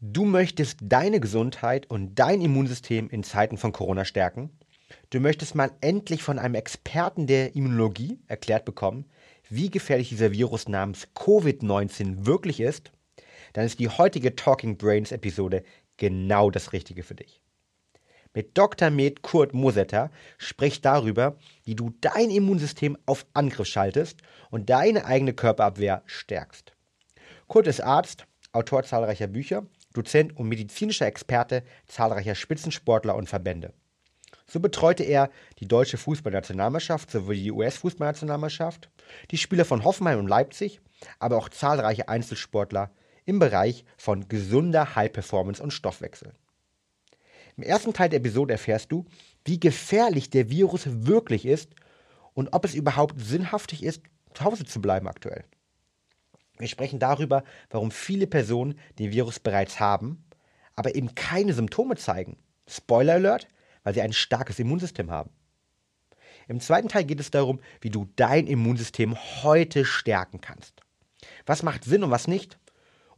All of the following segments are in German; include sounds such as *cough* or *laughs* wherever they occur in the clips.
Du möchtest deine Gesundheit und dein Immunsystem in Zeiten von Corona stärken? Du möchtest mal endlich von einem Experten der Immunologie erklärt bekommen, wie gefährlich dieser Virus namens Covid-19 wirklich ist? Dann ist die heutige Talking Brains Episode genau das Richtige für dich. Mit Dr. Med Kurt Mosetter spricht darüber, wie du dein Immunsystem auf Angriff schaltest und deine eigene Körperabwehr stärkst. Kurt ist Arzt, Autor zahlreicher Bücher Dozent und medizinischer Experte zahlreicher Spitzensportler und Verbände. So betreute er die deutsche Fußballnationalmannschaft sowie die US-Fußballnationalmannschaft, die Spieler von Hoffenheim und Leipzig, aber auch zahlreiche Einzelsportler im Bereich von gesunder High Performance und Stoffwechsel. Im ersten Teil der Episode erfährst du, wie gefährlich der Virus wirklich ist und ob es überhaupt sinnhaftig ist, zu Hause zu bleiben aktuell. Wir sprechen darüber, warum viele Personen den Virus bereits haben, aber eben keine Symptome zeigen. Spoiler Alert, weil sie ein starkes Immunsystem haben. Im zweiten Teil geht es darum, wie du dein Immunsystem heute stärken kannst. Was macht Sinn und was nicht?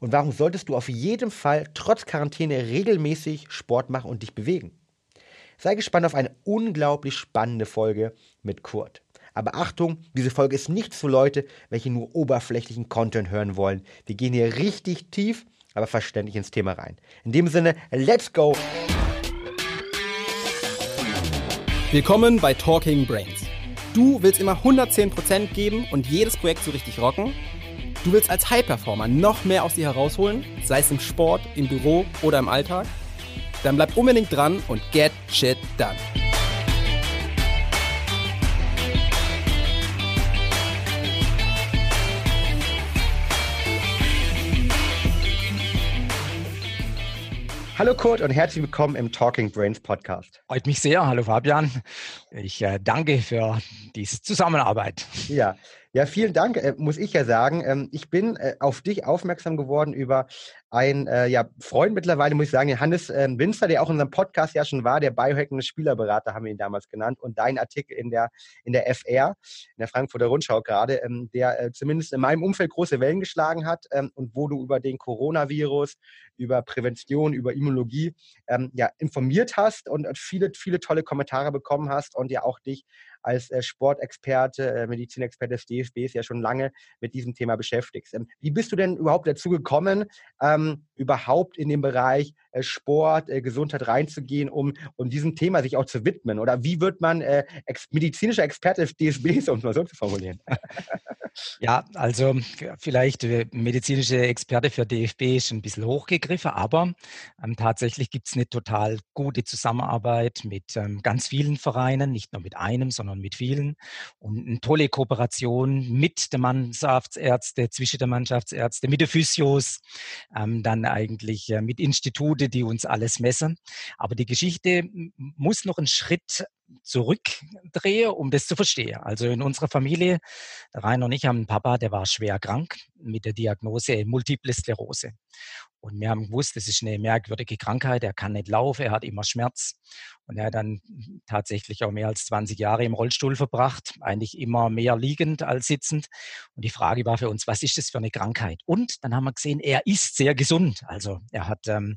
Und warum solltest du auf jeden Fall trotz Quarantäne regelmäßig Sport machen und dich bewegen? Sei gespannt auf eine unglaublich spannende Folge mit Kurt. Aber Achtung, diese Folge ist nicht für Leute, welche nur oberflächlichen Content hören wollen. Wir gehen hier richtig tief, aber verständlich ins Thema rein. In dem Sinne, let's go! Willkommen bei Talking Brains. Du willst immer 110% geben und jedes Projekt so richtig rocken? Du willst als High-Performer noch mehr aus dir herausholen, sei es im Sport, im Büro oder im Alltag? Dann bleib unbedingt dran und get shit done. Hallo Kurt und herzlich willkommen im Talking Brains Podcast. Freut mich sehr. Hallo Fabian. Ich äh, danke für diese Zusammenarbeit. Ja, ja, vielen Dank, äh, muss ich ja sagen. Ähm, ich bin äh, auf dich aufmerksam geworden über einen äh, ja, Freund mittlerweile, muss ich sagen, Hannes ähm, Winzer, der auch in unserem Podcast ja schon war, der biohackende Spielerberater, haben wir ihn damals genannt. Und dein Artikel in der, in der FR, in der Frankfurter Rundschau gerade, ähm, der äh, zumindest in meinem Umfeld große Wellen geschlagen hat ähm, und wo du über den Coronavirus, über Prävention, über Immunologie ähm, ja, informiert hast und viele, viele tolle Kommentare bekommen hast und ja auch dich als äh, Sportexperte, äh, Medizinexperte des DFBs ja schon lange mit diesem Thema beschäftigst. Ähm, wie bist du denn überhaupt dazu gekommen, ähm, überhaupt in den Bereich Sport, äh, Gesundheit reinzugehen, um, um diesem Thema sich auch zu widmen? Oder wie wird man äh, ex medizinischer Experte des DFBs, *laughs* um es mal so zu formulieren? *laughs* Ja, also vielleicht äh, medizinische Experte für DFB ist ein bisschen hochgegriffen, aber ähm, tatsächlich gibt es eine total gute Zusammenarbeit mit ähm, ganz vielen Vereinen, nicht nur mit einem, sondern mit vielen und eine tolle Kooperation mit der Mannschaftsärzte, zwischen der Mannschaftsärzte, mit den Physios, ähm, dann eigentlich äh, mit Institute, die uns alles messen. Aber die Geschichte muss noch einen Schritt zurückdrehe, um das zu verstehen. Also in unserer Familie, Rainer und ich haben einen Papa, der war schwer krank mit der Diagnose Multiple Sklerose. Und wir haben gewusst, das ist eine merkwürdige Krankheit. Er kann nicht laufen, er hat immer Schmerz. Und er hat dann tatsächlich auch mehr als 20 Jahre im Rollstuhl verbracht, eigentlich immer mehr liegend als sitzend. Und die Frage war für uns, was ist das für eine Krankheit? Und dann haben wir gesehen, er ist sehr gesund. Also er hat ähm,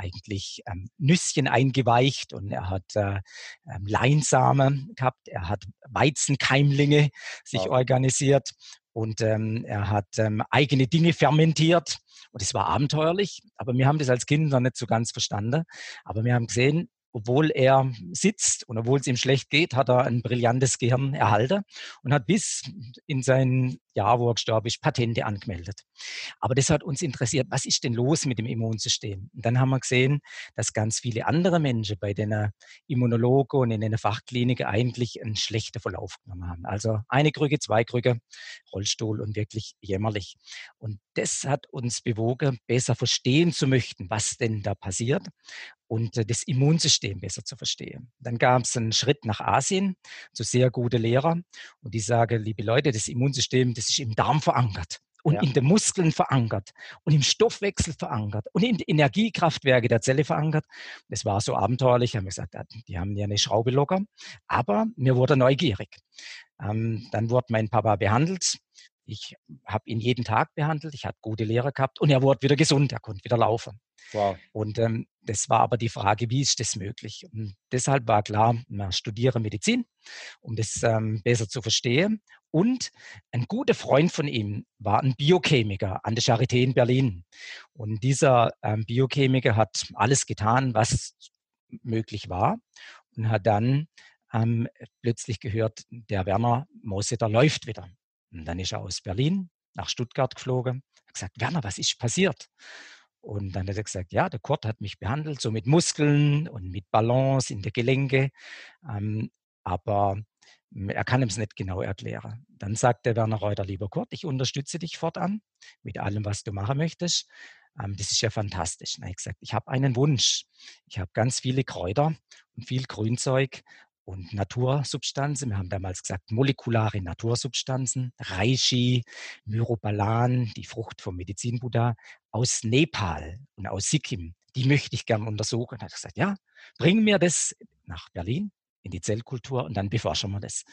eigentlich ähm, Nüsschen eingeweicht und er hat äh, ähm, Leinsame gehabt, er hat Weizenkeimlinge sich wow. organisiert und ähm, er hat ähm, eigene Dinge fermentiert und es war abenteuerlich, aber wir haben das als Kinder nicht so ganz verstanden. Aber wir haben gesehen, obwohl er sitzt und obwohl es ihm schlecht geht, hat er ein brillantes Gehirn erhalten und hat bis in sein Jahr, wo er gestorben ist, Patente angemeldet. Aber das hat uns interessiert, was ist denn los mit dem Immunsystem? Und dann haben wir gesehen, dass ganz viele andere Menschen bei den Immunologen und in den Fachkliniken eigentlich einen schlechten Verlauf genommen haben. Also eine Krücke, zwei Krücke, Rollstuhl und wirklich jämmerlich. Und das hat uns bewogen, besser verstehen zu möchten, was denn da passiert und äh, das Immunsystem besser zu verstehen. Dann gab es einen Schritt nach Asien zu sehr guten Lehrern und die sagen, liebe Leute, das Immunsystem, das ist im Darm verankert und ja. in den Muskeln verankert und im Stoffwechsel verankert und in den Energiekraftwerke der Zelle verankert. Das war so abenteuerlich. Haben wir gesagt, die haben ja eine Schraube locker. Aber mir wurde neugierig. Ähm, dann wurde mein Papa behandelt Ich habe ihn jeden Tag behandelt, ich hatte gute Lehrer gehabt und er wurde wieder gesund, er konnte wieder laufen. Wow. Und ähm, das war aber die Frage, wie ist das möglich? Und deshalb war klar, man studiere Medizin, um das ähm, besser zu verstehen. Und ein guter Freund von ihm war ein Biochemiker an der Charité in Berlin. Und dieser ähm, Biochemiker hat alles getan, was möglich war und hat dann ähm, plötzlich gehört, der Werner Moseter läuft wieder. Und dann ist er aus Berlin nach Stuttgart geflogen, hat gesagt, Werner, was ist passiert? Und dann hat er gesagt, ja, der Kurt hat mich behandelt, so mit Muskeln und mit Balance in der Gelenke. Ähm, aber er kann es nicht genau erklären. Dann sagt der Werner Reuter, lieber Kurt, ich unterstütze dich fortan mit allem, was du machen möchtest. Ähm, das ist ja fantastisch. Dann habe ich gesagt, ich habe einen Wunsch. Ich habe ganz viele Kräuter und viel Grünzeug und Natursubstanzen. Wir haben damals gesagt, molekulare Natursubstanzen, Reishi, Myrobalan, die Frucht vom Medizinbuddha, aus Nepal und aus Sikkim. Die möchte ich gern untersuchen. Und hat gesagt, ja, bring mir das nach Berlin in die Zellkultur und dann beforschen wir das.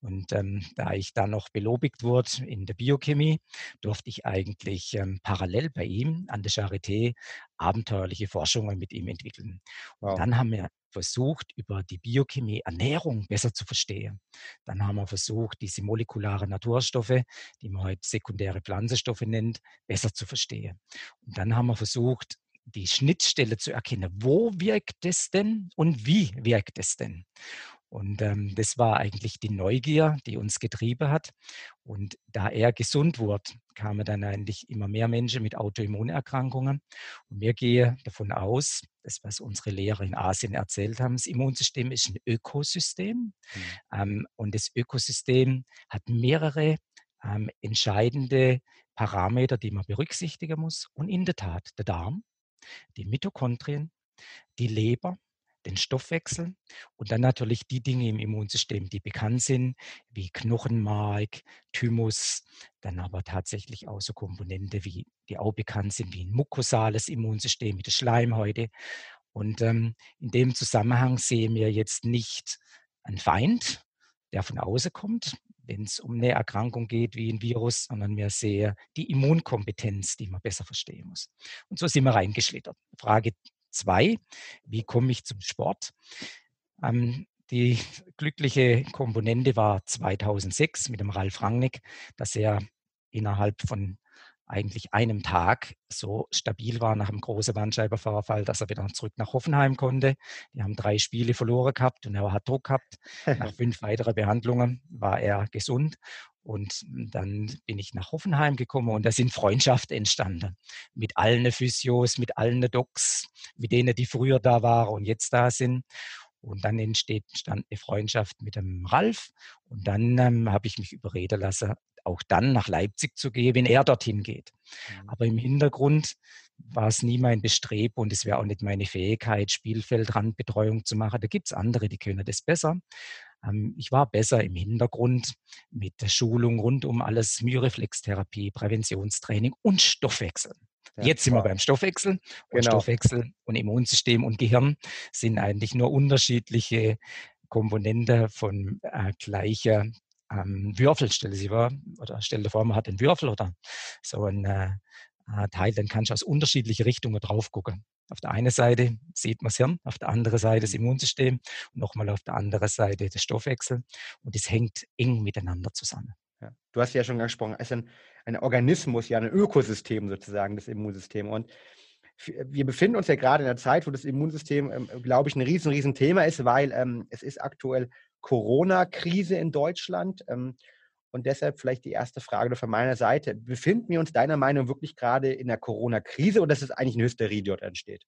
Und ähm, da ich da noch belobigt wurde in der Biochemie, durfte ich eigentlich ähm, parallel bei ihm an der Charité abenteuerliche Forschungen mit ihm entwickeln. Wow. Und dann haben wir versucht, über die Biochemie Ernährung besser zu verstehen. Dann haben wir versucht, diese molekularen Naturstoffe, die man heute sekundäre Pflanzenstoffe nennt, besser zu verstehen. Und dann haben wir versucht, die Schnittstelle zu erkennen. Wo wirkt es denn und wie wirkt es denn? Und ähm, das war eigentlich die Neugier, die uns getrieben hat. Und da er gesund wurde, kamen dann eigentlich immer mehr Menschen mit Autoimmunerkrankungen. Und wir gehen davon aus, das, was unsere Lehrer in Asien erzählt haben, das Immunsystem ist ein Ökosystem. Mhm. Ähm, und das Ökosystem hat mehrere ähm, entscheidende Parameter, die man berücksichtigen muss. Und in der Tat, der Darm, die Mitochondrien, die Leber, den Stoffwechsel und dann natürlich die Dinge im Immunsystem, die bekannt sind, wie Knochenmark, Thymus, dann aber tatsächlich auch so Komponente, wie, die auch bekannt sind, wie ein mukosales Immunsystem mit der Schleimhäute. Und ähm, in dem Zusammenhang sehen wir jetzt nicht einen Feind, der von außen kommt, wenn es um eine Erkrankung geht wie ein Virus, sondern wir sehen die Immunkompetenz, die man besser verstehen muss. Und so sind wir reingeschlittert. Frage zwei, wie komme ich zum Sport? Ähm, die *laughs* glückliche Komponente war 2006 mit dem Ralf Rangnick, dass er innerhalb von eigentlich einem Tag so stabil war nach einem großen Bandscheibenvorfall, dass er wieder zurück nach Hoffenheim konnte. Die haben drei Spiele verloren gehabt und er hat Druck gehabt. *laughs* Nach fünf weiteren Behandlungen war er gesund. Und dann bin ich nach Hoffenheim gekommen und da sind Freundschaften entstanden. Mit allen Physios, mit allen Docs, mit denen, die früher da waren und jetzt da sind. Und dann entsteht, entstand eine Freundschaft mit dem Ralf. Und dann ähm, habe ich mich überreden lassen, auch dann nach Leipzig zu gehen, wenn er dorthin geht. Mhm. Aber im Hintergrund war es nie mein Bestreben und es wäre auch nicht meine Fähigkeit, Spielfeldrandbetreuung zu machen. Da gibt es andere, die können das besser. Ähm, ich war besser im Hintergrund mit der Schulung rund um alles Myoreflextherapie, Präventionstraining und Stoffwechsel. Ja, Jetzt sind wow. wir beim Stoffwechsel. Und genau. Stoffwechsel und Immunsystem und Gehirn sind eigentlich nur unterschiedliche Komponenten von äh, gleicher ähm, Würfel, stelle sie vor, oder stell dir vor, man hat einen Würfel oder so ein äh, äh Teil, dann kannst du aus unterschiedlichen Richtungen drauf gucken. Auf der einen Seite sieht man das Hirn, auf der anderen Seite das mhm. Immunsystem und nochmal auf der anderen Seite der Stoffwechsel. Und es hängt eng miteinander zusammen. Ja. Du hast ja schon angesprochen, es ist ein, ein Organismus, ja ein Ökosystem sozusagen, das Immunsystem. Und wir befinden uns ja gerade in einer Zeit, wo das Immunsystem, ähm, glaube ich, ein riesen, riesen Thema ist, weil ähm, es ist aktuell Corona-Krise in Deutschland. Ähm, und deshalb vielleicht die erste Frage von meiner Seite. Befinden wir uns deiner Meinung wirklich gerade in der Corona-Krise oder ist es eigentlich eine Hysterie, die dort entsteht?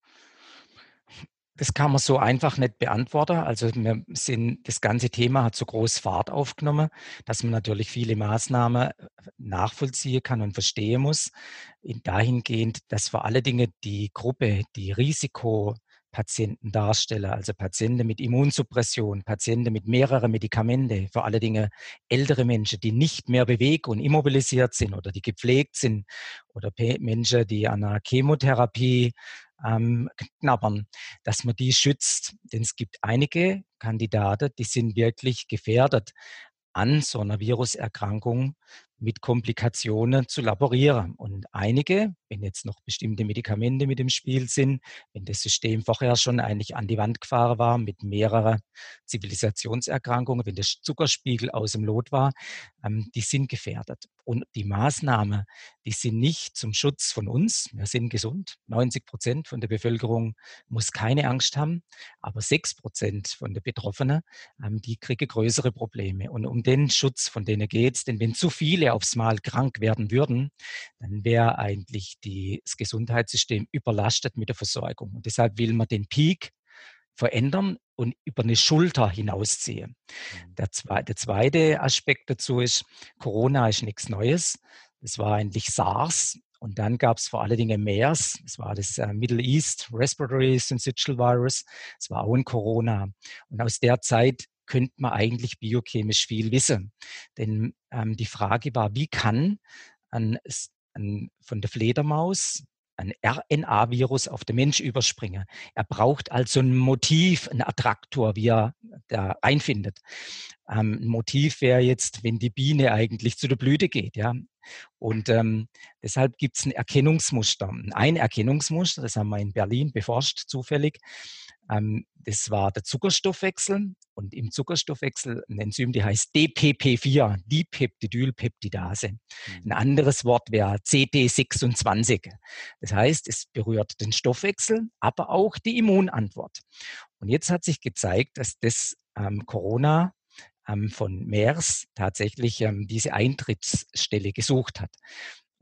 Das kann man so einfach nicht beantworten. Also wir sind, das ganze Thema hat so groß Fahrt aufgenommen, dass man natürlich viele Maßnahmen äh, nachvollziehen kann und verstehen muss. Dahingehend, dass vor allen Dingen die Gruppe, die Risiko Patienten darstelle, also Patienten mit Immunsuppression, Patienten mit mehreren Medikamenten, vor allen Dingen ältere Menschen, die nicht mehr bewegt und immobilisiert sind oder die gepflegt sind oder Menschen, die an einer Chemotherapie ähm, knabbern, dass man die schützt. Denn es gibt einige Kandidaten, die sind wirklich gefährdet an so einer Viruserkrankung mit Komplikationen zu laborieren. Und einige, wenn jetzt noch bestimmte Medikamente mit im Spiel sind, wenn das System vorher schon eigentlich an die Wand gefahren war mit mehreren Zivilisationserkrankungen, wenn der Zuckerspiegel aus dem Lot war, ähm, die sind gefährdet. Und die Maßnahmen, die sind nicht zum Schutz von uns. Wir sind gesund. 90 Prozent von der Bevölkerung muss keine Angst haben. Aber 6 Prozent von der Betroffenen, ähm, die kriegen größere Probleme. Und um den Schutz von denen geht es. Denn wenn zu viele aufs Mal krank werden würden, dann wäre eigentlich die, das Gesundheitssystem überlastet mit der Versorgung. Und deshalb will man den Peak verändern und über eine Schulter hinausziehen. Mhm. Der, zweite, der zweite Aspekt dazu ist, Corona ist nichts Neues. Das war eigentlich SARS. Und dann gab es vor allen Dingen MERS, das war das äh, Middle East Respiratory Syncytial Virus, das war auch ein Corona. Und aus der Zeit könnte man eigentlich biochemisch viel wissen. Denn ähm, die Frage war, wie kann ein, ein, von der Fledermaus ein RNA-Virus auf den Mensch überspringen. Er braucht also ein Motiv, ein Attraktor, wie er da einfindet. Ähm, ein Motiv wäre jetzt, wenn die Biene eigentlich zu der Blüte geht. Ja? Und ähm, deshalb gibt es ein Erkennungsmuster. Ein Erkennungsmuster, das haben wir in Berlin beforscht, zufällig. Ähm, das war der Zuckerstoffwechsel und im Zuckerstoffwechsel ein Enzym, die heißt DPP4, Dipeptidylpeptidase. Mhm. Ein anderes Wort wäre CT26. Das heißt, es berührt den Stoffwechsel, aber auch die Immunantwort. Und jetzt hat sich gezeigt, dass das ähm, Corona ähm, von MERS tatsächlich ähm, diese Eintrittsstelle gesucht hat.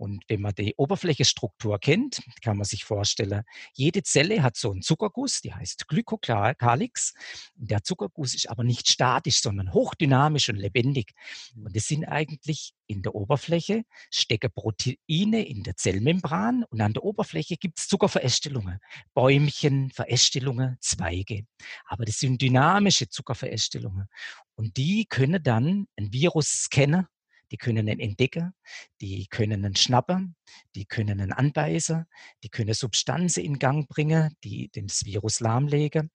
Und wenn man die Oberflächestruktur kennt, kann man sich vorstellen, jede Zelle hat so einen Zuckerguss, die heißt Glykokalix. Der Zuckerguss ist aber nicht statisch, sondern hochdynamisch und lebendig. Und es sind eigentlich in der Oberfläche stecken Proteine in der Zellmembran und an der Oberfläche gibt es Zuckerverästelungen, Bäumchen, Verästelungen, Zweige. Aber das sind dynamische Zuckerverästelungen. Und die können dann ein Virus scannen die können ihn entdecken, die können ihn schnappen, die können ihn anbeißen, die können Substanzen in Gang bringen, die das Virus lahmlegen.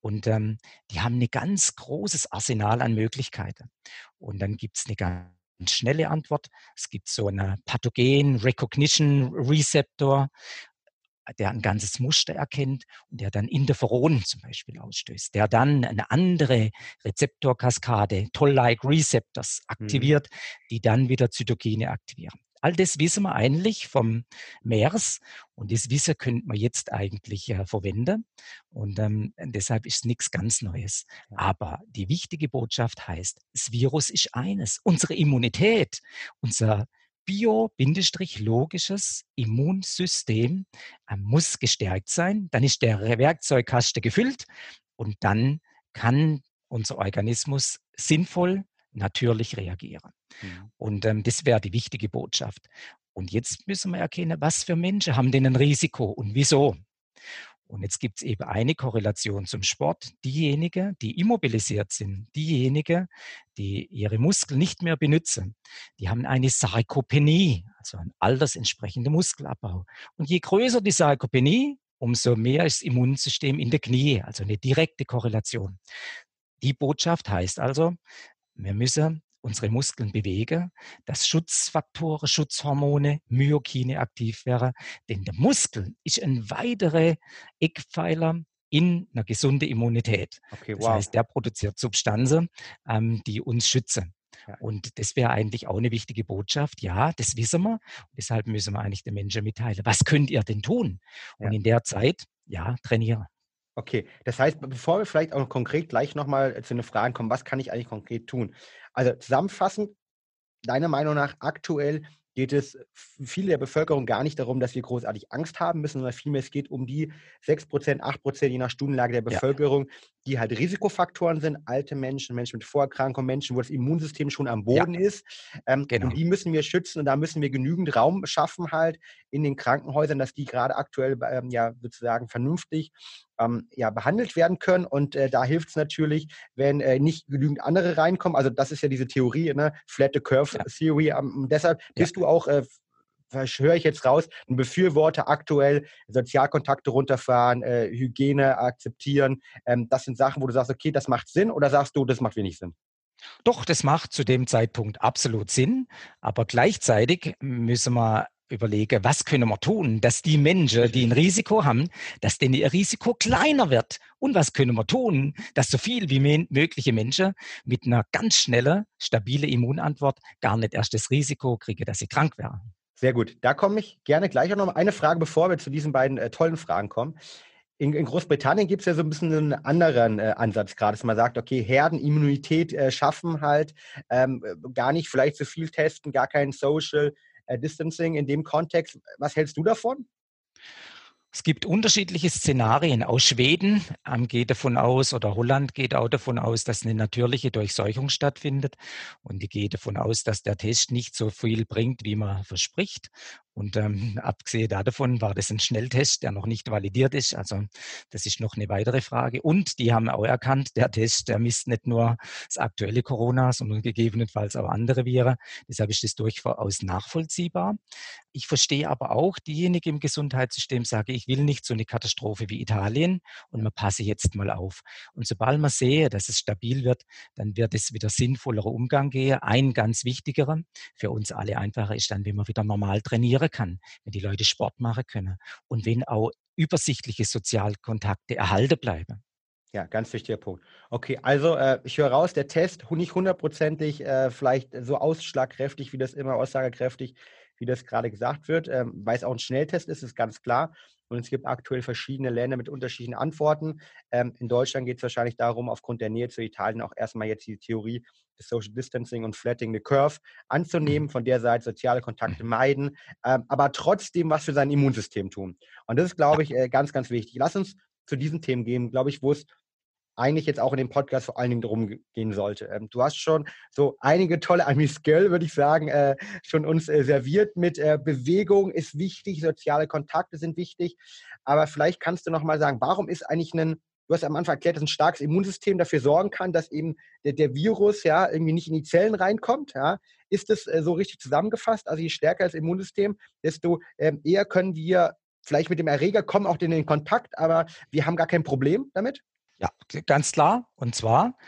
Und ähm, die haben ein ganz großes Arsenal an Möglichkeiten. Und dann gibt es eine ganz schnelle Antwort. Es gibt so einen Pathogen Recognition Receptor, der ein ganzes Muster erkennt und der dann Interferon zum Beispiel ausstößt, der dann eine andere Rezeptorkaskade, Toll-like Receptors, mhm. aktiviert, mhm. die dann wieder Zytokine aktivieren. All das wissen wir eigentlich vom MERS und das Wissen könnte man jetzt eigentlich äh, verwenden und ähm, deshalb ist nichts ganz Neues. Aber die wichtige Botschaft heißt, das Virus ist eines, unsere Immunität, unser bio-logisches Immunsystem äh, muss gestärkt sein. Dann ist der Werkzeugkasten gefüllt und dann kann unser Organismus sinnvoll, natürlich reagieren. Mhm. Und ähm, das wäre die wichtige Botschaft. Und jetzt müssen wir erkennen, was für Menschen haben denn ein Risiko und wieso. Und jetzt gibt es eben eine Korrelation zum Sport. Diejenigen, die immobilisiert sind, diejenigen, die ihre Muskeln nicht mehr benutzen, die haben eine Sarkopenie, also einen altersentsprechenden Muskelabbau. Und je größer die Sarkopenie, umso mehr ist das Immunsystem in der Knie, also eine direkte Korrelation. Die Botschaft heißt also, wir müssen unsere Muskeln bewegen, dass Schutzfaktoren, Schutzhormone, Myokine aktiv wären. Denn der Muskel ist ein weiterer Eckpfeiler in einer gesunden Immunität. Okay, wow. Das heißt, der produziert Substanzen, ähm, die uns schützen. Ja. Und das wäre eigentlich auch eine wichtige Botschaft. Ja, das wissen wir. Und deshalb müssen wir eigentlich den Menschen mitteilen. Was könnt ihr denn tun? Und ja. in der Zeit, ja, trainieren. Okay, das heißt, bevor wir vielleicht auch konkret gleich nochmal zu den Fragen kommen, was kann ich eigentlich konkret tun? Also zusammenfassend, deiner Meinung nach aktuell geht es viele der Bevölkerung gar nicht darum, dass wir großartig Angst haben müssen, sondern vielmehr es geht um die 6%, 8% je nach Stundenlage der Bevölkerung, ja. Die halt Risikofaktoren sind, alte Menschen, Menschen mit Vorerkrankungen, Menschen, wo das Immunsystem schon am Boden ja. ist. Ähm, genau. Und die müssen wir schützen und da müssen wir genügend Raum schaffen halt in den Krankenhäusern, dass die gerade aktuell ähm, ja sozusagen vernünftig ähm, ja, behandelt werden können. Und äh, da hilft es natürlich, wenn äh, nicht genügend andere reinkommen. Also das ist ja diese Theorie, ne? Flat the Curve ja. Theory. Ähm, deshalb bist ja. du auch, äh, höre ich jetzt raus, ein Befürworter aktuell, Sozialkontakte runterfahren, äh, Hygiene akzeptieren. Ähm, das sind Sachen, wo du sagst, okay, das macht Sinn oder sagst du, das macht wenig Sinn? Doch, das macht zu dem Zeitpunkt absolut Sinn. Aber gleichzeitig müssen wir überlegen, was können wir tun, dass die Menschen, die ein Risiko haben, dass denen ihr Risiko kleiner wird. Und was können wir tun, dass so viel wie mögliche Menschen mit einer ganz schnellen, stabilen Immunantwort gar nicht erst das Risiko kriegen, dass sie krank werden. Sehr gut. Da komme ich gerne gleich auch noch eine Frage, bevor wir zu diesen beiden äh, tollen Fragen kommen. In, in Großbritannien gibt es ja so ein bisschen einen anderen äh, Ansatz gerade, dass man sagt, okay, Herdenimmunität äh, schaffen halt, ähm, gar nicht vielleicht so viel testen, gar kein Social äh, Distancing in dem Kontext. Was hältst du davon? Es gibt unterschiedliche Szenarien. Aus Schweden ähm, geht davon aus, oder Holland geht auch davon aus, dass eine natürliche Durchseuchung stattfindet. Und die geht davon aus, dass der Test nicht so viel bringt, wie man verspricht. Und ähm, *laughs* abgesehen davon war das ein Schnelltest, der noch nicht validiert ist. Also das ist noch eine weitere Frage. Und die haben auch erkannt, der Test, der misst nicht nur das aktuelle Corona, sondern gegebenenfalls auch andere Viren. Deshalb ist das durchaus nachvollziehbar. Ich verstehe aber auch diejenigen im Gesundheitssystem, sage ich will nicht so eine Katastrophe wie Italien und man passe jetzt mal auf. Und sobald man sehe, dass es stabil wird, dann wird es wieder sinnvollerer Umgang gehen. Ein ganz wichtigerer, für uns alle einfacher ist dann, wenn man wieder normal trainieren trainieren kann, wenn die Leute Sport machen können und wenn auch übersichtliche Sozialkontakte erhalten bleiben. Ja, ganz wichtiger Punkt. Okay, also äh, ich höre raus, der Test nicht hundertprozentig äh, vielleicht so ausschlagkräftig, wie das immer aussagekräftig, wie das gerade gesagt wird, ähm, weil es auch ein Schnelltest ist, ist ganz klar. Und es gibt aktuell verschiedene Länder mit unterschiedlichen Antworten. Ähm, in Deutschland geht es wahrscheinlich darum, aufgrund der Nähe zu Italien auch erstmal jetzt die Theorie des Social Distancing und Flatting the Curve anzunehmen, von der Seite soziale Kontakte meiden, ähm, aber trotzdem was für sein Immunsystem tun. Und das ist, glaube ich, äh, ganz, ganz wichtig. Lass uns zu diesen Themen gehen, glaube ich, wo es eigentlich jetzt auch in dem Podcast vor allen Dingen darum gehen sollte. Ähm, du hast schon so einige tolle *laughs* Amis Girl, würde ich sagen, äh, schon uns äh, serviert mit äh, Bewegung ist wichtig, soziale Kontakte sind wichtig. Aber vielleicht kannst du noch mal sagen, warum ist eigentlich ein Du hast am Anfang erklärt, dass ein starkes Immunsystem dafür sorgen kann, dass eben der, der Virus ja irgendwie nicht in die Zellen reinkommt. Ja. Ist das äh, so richtig zusammengefasst? Also je stärker das Immunsystem, desto ähm, eher können wir vielleicht mit dem Erreger kommen, auch in den Kontakt, aber wir haben gar kein Problem damit? Ja, ganz klar. Und zwar,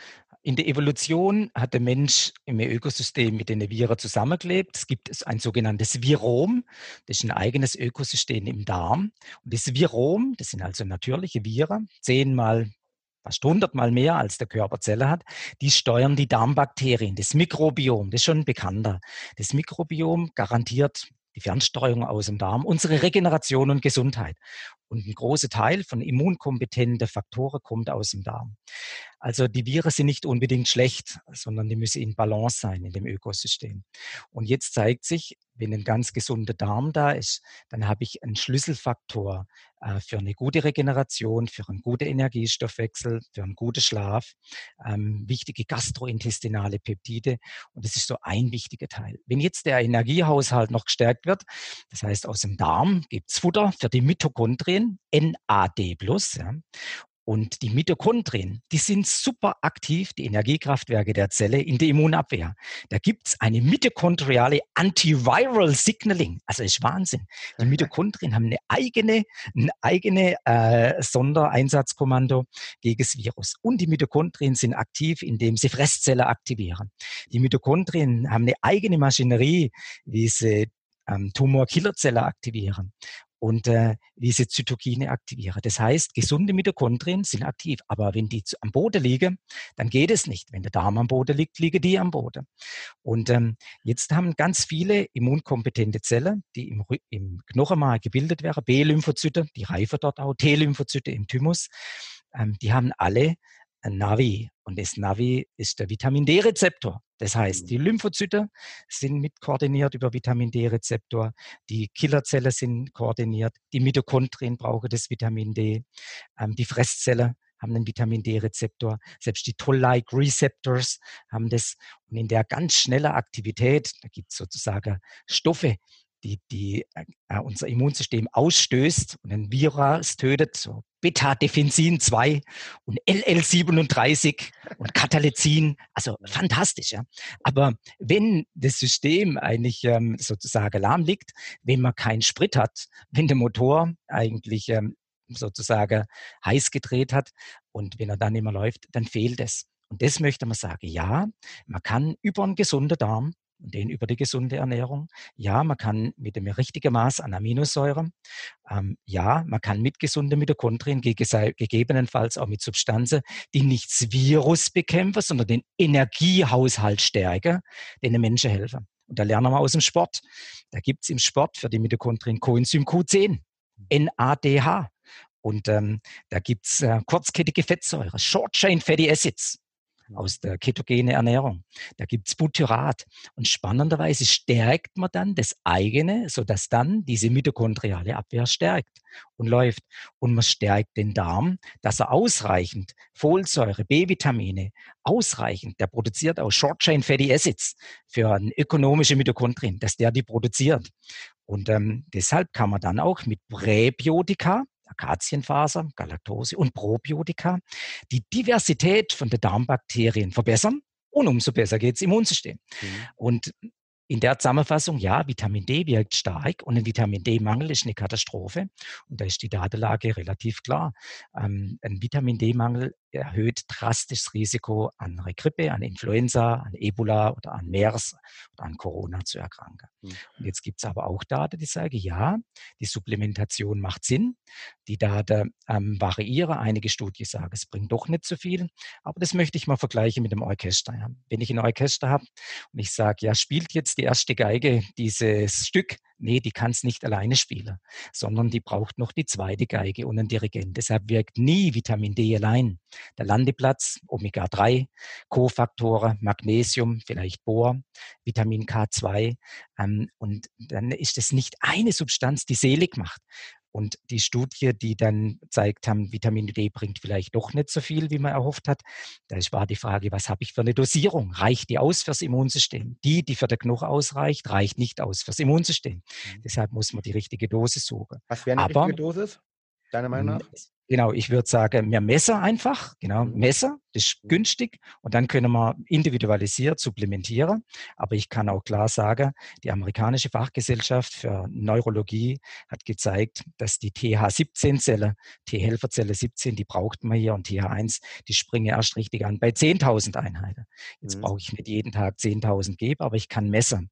in der Evolution hat der Mensch im Ökosystem mit den Viren zusammengelebt. Es gibt ein sogenanntes Virom, das ist ein eigenes Ökosystem im Darm. Und das Virom, das sind also natürliche Viren, zehnmal, fast hundertmal mehr als der Körper Zelle hat, die steuern die Darmbakterien, das Mikrobiom, das ist schon bekannter. Das Mikrobiom garantiert die Fernsteuerung aus dem Darm, unsere Regeneration und Gesundheit. Und ein großer Teil von immunkompetenten Faktoren kommt aus dem Darm. Also die Viren sind nicht unbedingt schlecht, sondern die müssen in Balance sein in dem Ökosystem. Und jetzt zeigt sich, wenn ein ganz gesunder Darm da ist, dann habe ich einen Schlüsselfaktor äh, für eine gute Regeneration, für einen guten Energiestoffwechsel, für einen guten Schlaf, ähm, wichtige gastrointestinale Peptide. Und das ist so ein wichtiger Teil. Wenn jetzt der Energiehaushalt noch gestärkt wird, das heißt aus dem Darm gibt es Futter für die Mitochondrien, NAD+, ja, und die Mitochondrien, die sind super aktiv, die Energiekraftwerke der Zelle in der Immunabwehr. Da gibt's eine mitochondriale Antiviral Signaling. Also ist Wahnsinn. Die Mitochondrien haben eine eigene, ein eigene äh, Sondereinsatzkommando gegen das Virus. Und die Mitochondrien sind aktiv, indem sie Fresszellen aktivieren. Die Mitochondrien haben eine eigene Maschinerie, wie sie ähm, Tumorkillerzelle aktivieren und äh, diese Zytokine aktivieren. Das heißt, gesunde Mitochondrien sind aktiv, aber wenn die am Boden liegen, dann geht es nicht. Wenn der Darm am Boden liegt, liegen die am Boden. Und ähm, jetzt haben ganz viele immunkompetente Zellen, die im, im Knochenmark gebildet werden, B-Lymphozyte, die reifen dort auch, T-Lymphozyte im Thymus, ähm, die haben alle ein Navi. Und das Navi ist der Vitamin D-Rezeptor. Das heißt, mhm. die Lymphozyte sind mit koordiniert über Vitamin D-Rezeptor, die Killerzellen sind koordiniert, die Mitochondrien brauchen das Vitamin D, ähm, die Fresszellen haben einen Vitamin D-Rezeptor, selbst die Toll-like Receptors haben das. Und in der ganz schnellen Aktivität, da gibt es sozusagen Stoffe, die, die äh, äh, unser Immunsystem ausstößt und ein Virus tötet, so Beta-Defensin 2 und LL37 und Catalyzin, also fantastisch, ja. Aber wenn das System eigentlich ähm, sozusagen lahm liegt, wenn man keinen Sprit hat, wenn der Motor eigentlich ähm, sozusagen heiß gedreht hat und wenn er dann immer läuft, dann fehlt es. Und das möchte man sagen, ja, man kann über einen gesunden Darm und den über die gesunde Ernährung. Ja, man kann mit dem richtigen Maß an Aminosäuren. Ähm, ja, man kann mit gesunden Mitochondrien, gegebenenfalls auch mit Substanzen, die nicht das Virus bekämpfen, sondern den Energiehaushalt stärken, den Menschen helfen. Und da lernen wir aus dem Sport. Da gibt es im Sport für die Mitochondrien Coenzym Q10, NADH. Und ähm, da gibt's äh, kurzkettige Fettsäure, Short Chain Fatty Acids aus der ketogenen Ernährung. Da gibt's Butyrat. Und spannenderweise stärkt man dann das eigene, sodass dann diese mitochondriale Abwehr stärkt und läuft. Und man stärkt den Darm, dass er ausreichend Folsäure, B-Vitamine, ausreichend, der produziert auch Short-Chain Fatty Acids für ökonomische Mitochondrien, dass der die produziert. Und ähm, deshalb kann man dann auch mit Präbiotika, Akazienfaser, Galaktose und Probiotika die Diversität von den Darmbakterien verbessern und umso besser geht es Immunsystem. Mhm. Und in der Zusammenfassung, ja, Vitamin D wirkt stark und ein Vitamin D-Mangel ist eine Katastrophe. Und da ist die Datenlage relativ klar. Ähm, ein Vitamin D-Mangel erhöht drastisch das Risiko, an eine Grippe, an Influenza, an Ebola oder an MERS oder an Corona zu erkranken. Mhm. Und jetzt gibt es aber auch Daten, die sagen, ja, die Supplementation macht Sinn. Die Daten ähm, variieren. Einige Studien sagen, es bringt doch nicht so viel. Aber das möchte ich mal vergleichen mit dem Orchester. Wenn ich ein Orchester habe und ich sage, ja, spielt jetzt die erste Geige dieses Stück, nee, die kann es nicht alleine spielen, sondern die braucht noch die zweite Geige und einen Dirigent. Deshalb wirkt nie Vitamin D allein. Der Landeplatz, Omega-3, Kofaktoren, Magnesium, vielleicht Bohr, Vitamin K2. Ähm, und dann ist es nicht eine Substanz, die selig macht. Und die Studie, die dann zeigt haben, Vitamin D bringt vielleicht doch nicht so viel, wie man erhofft hat, da war die Frage, was habe ich für eine Dosierung? Reicht die aus fürs Immunsystem? Die, die für den Knochen ausreicht, reicht nicht aus fürs Immunsystem. Mhm. Deshalb muss man die richtige Dosis suchen. Was wäre eine Aber, richtige Dosis, deiner Meinung nach? Genau, ich würde sagen, mehr Messer einfach, genau, mhm. Messer, ist mhm. günstig und dann können wir individualisiert supplementieren. Aber ich kann auch klar sagen, die amerikanische Fachgesellschaft für Neurologie hat gezeigt, dass die TH17-Zelle, T-Helferzelle 17, die braucht man hier und TH1, die springen erst richtig an bei 10.000 Einheiten. Jetzt mhm. brauche ich nicht jeden Tag 10.000 geben, aber ich kann messen.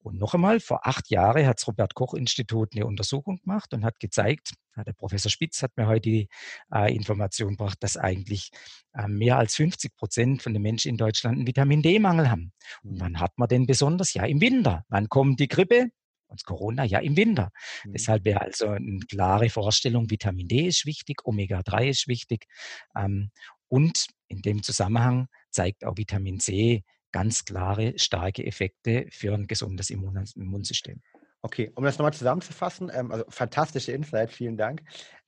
Und noch einmal, vor acht Jahren hat das Robert-Koch-Institut eine Untersuchung gemacht und hat gezeigt, der Professor Spitz hat mir heute die äh, Information gebracht, dass eigentlich mehr als 50 Prozent von den Menschen in Deutschland einen Vitamin D-Mangel haben. Und mhm. wann hat man den besonders? Ja, im Winter. Wann kommt die Grippe? Und Corona ja im Winter. Mhm. Deshalb wäre also eine klare Vorstellung, Vitamin D ist wichtig, Omega-3 ist wichtig. Ähm, und in dem Zusammenhang zeigt auch Vitamin C ganz klare, starke Effekte für ein gesundes Immunsystem. Okay, um das nochmal zusammenzufassen, ähm, also fantastische Insight, vielen Dank.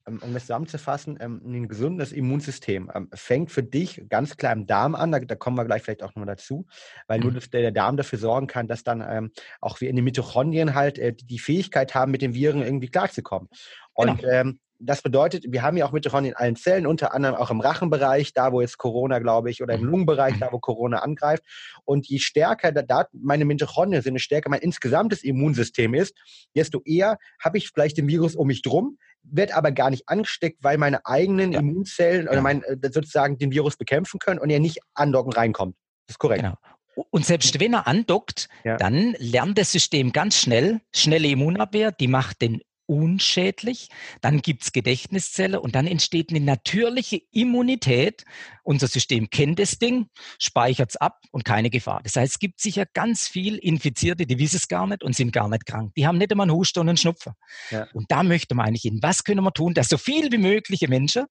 Ähm, um das zusammenzufassen, ähm, ein gesundes Immunsystem ähm, fängt für dich ganz klar im Darm an, da, da kommen wir gleich vielleicht auch nochmal dazu, weil nur mhm. der Darm dafür sorgen kann, dass dann auch wir in den Mitochondrien halt äh, die Fähigkeit haben, mit den Viren irgendwie klarzukommen. Und genau. das bedeutet, wir haben ja auch Mitochondrien in allen Zellen, unter anderem auch im Rachenbereich, da wo jetzt Corona, glaube ich, oder im mhm. Lungenbereich, da wo Corona angreift. Und je stärker da meine Mitochondrien sind, je stärker mein insgesamtes Immunsystem ist, desto eher habe ich vielleicht den Virus um mich drum, wird aber gar nicht angesteckt, weil meine eigenen ja. Immunzellen oder mein, äh, sozusagen den Virus bekämpfen können und er nicht andocken reinkommt. Das ist korrekt. Genau. Und selbst wenn er andockt, ja. dann lernt das System ganz schnell, schnelle Immunabwehr, die macht den unschädlich. Dann gibt's Gedächtniszelle und dann entsteht eine natürliche Immunität. Unser System kennt das Ding, speichert's ab und keine Gefahr. Das heißt, es gibt sicher ganz viel Infizierte, die wissen es gar nicht und sind gar nicht krank. Die haben nicht immer einen Husten und einen Schnupfer. Ja. Und da möchte man eigentlich hin, was können wir tun, dass so viel wie mögliche Menschen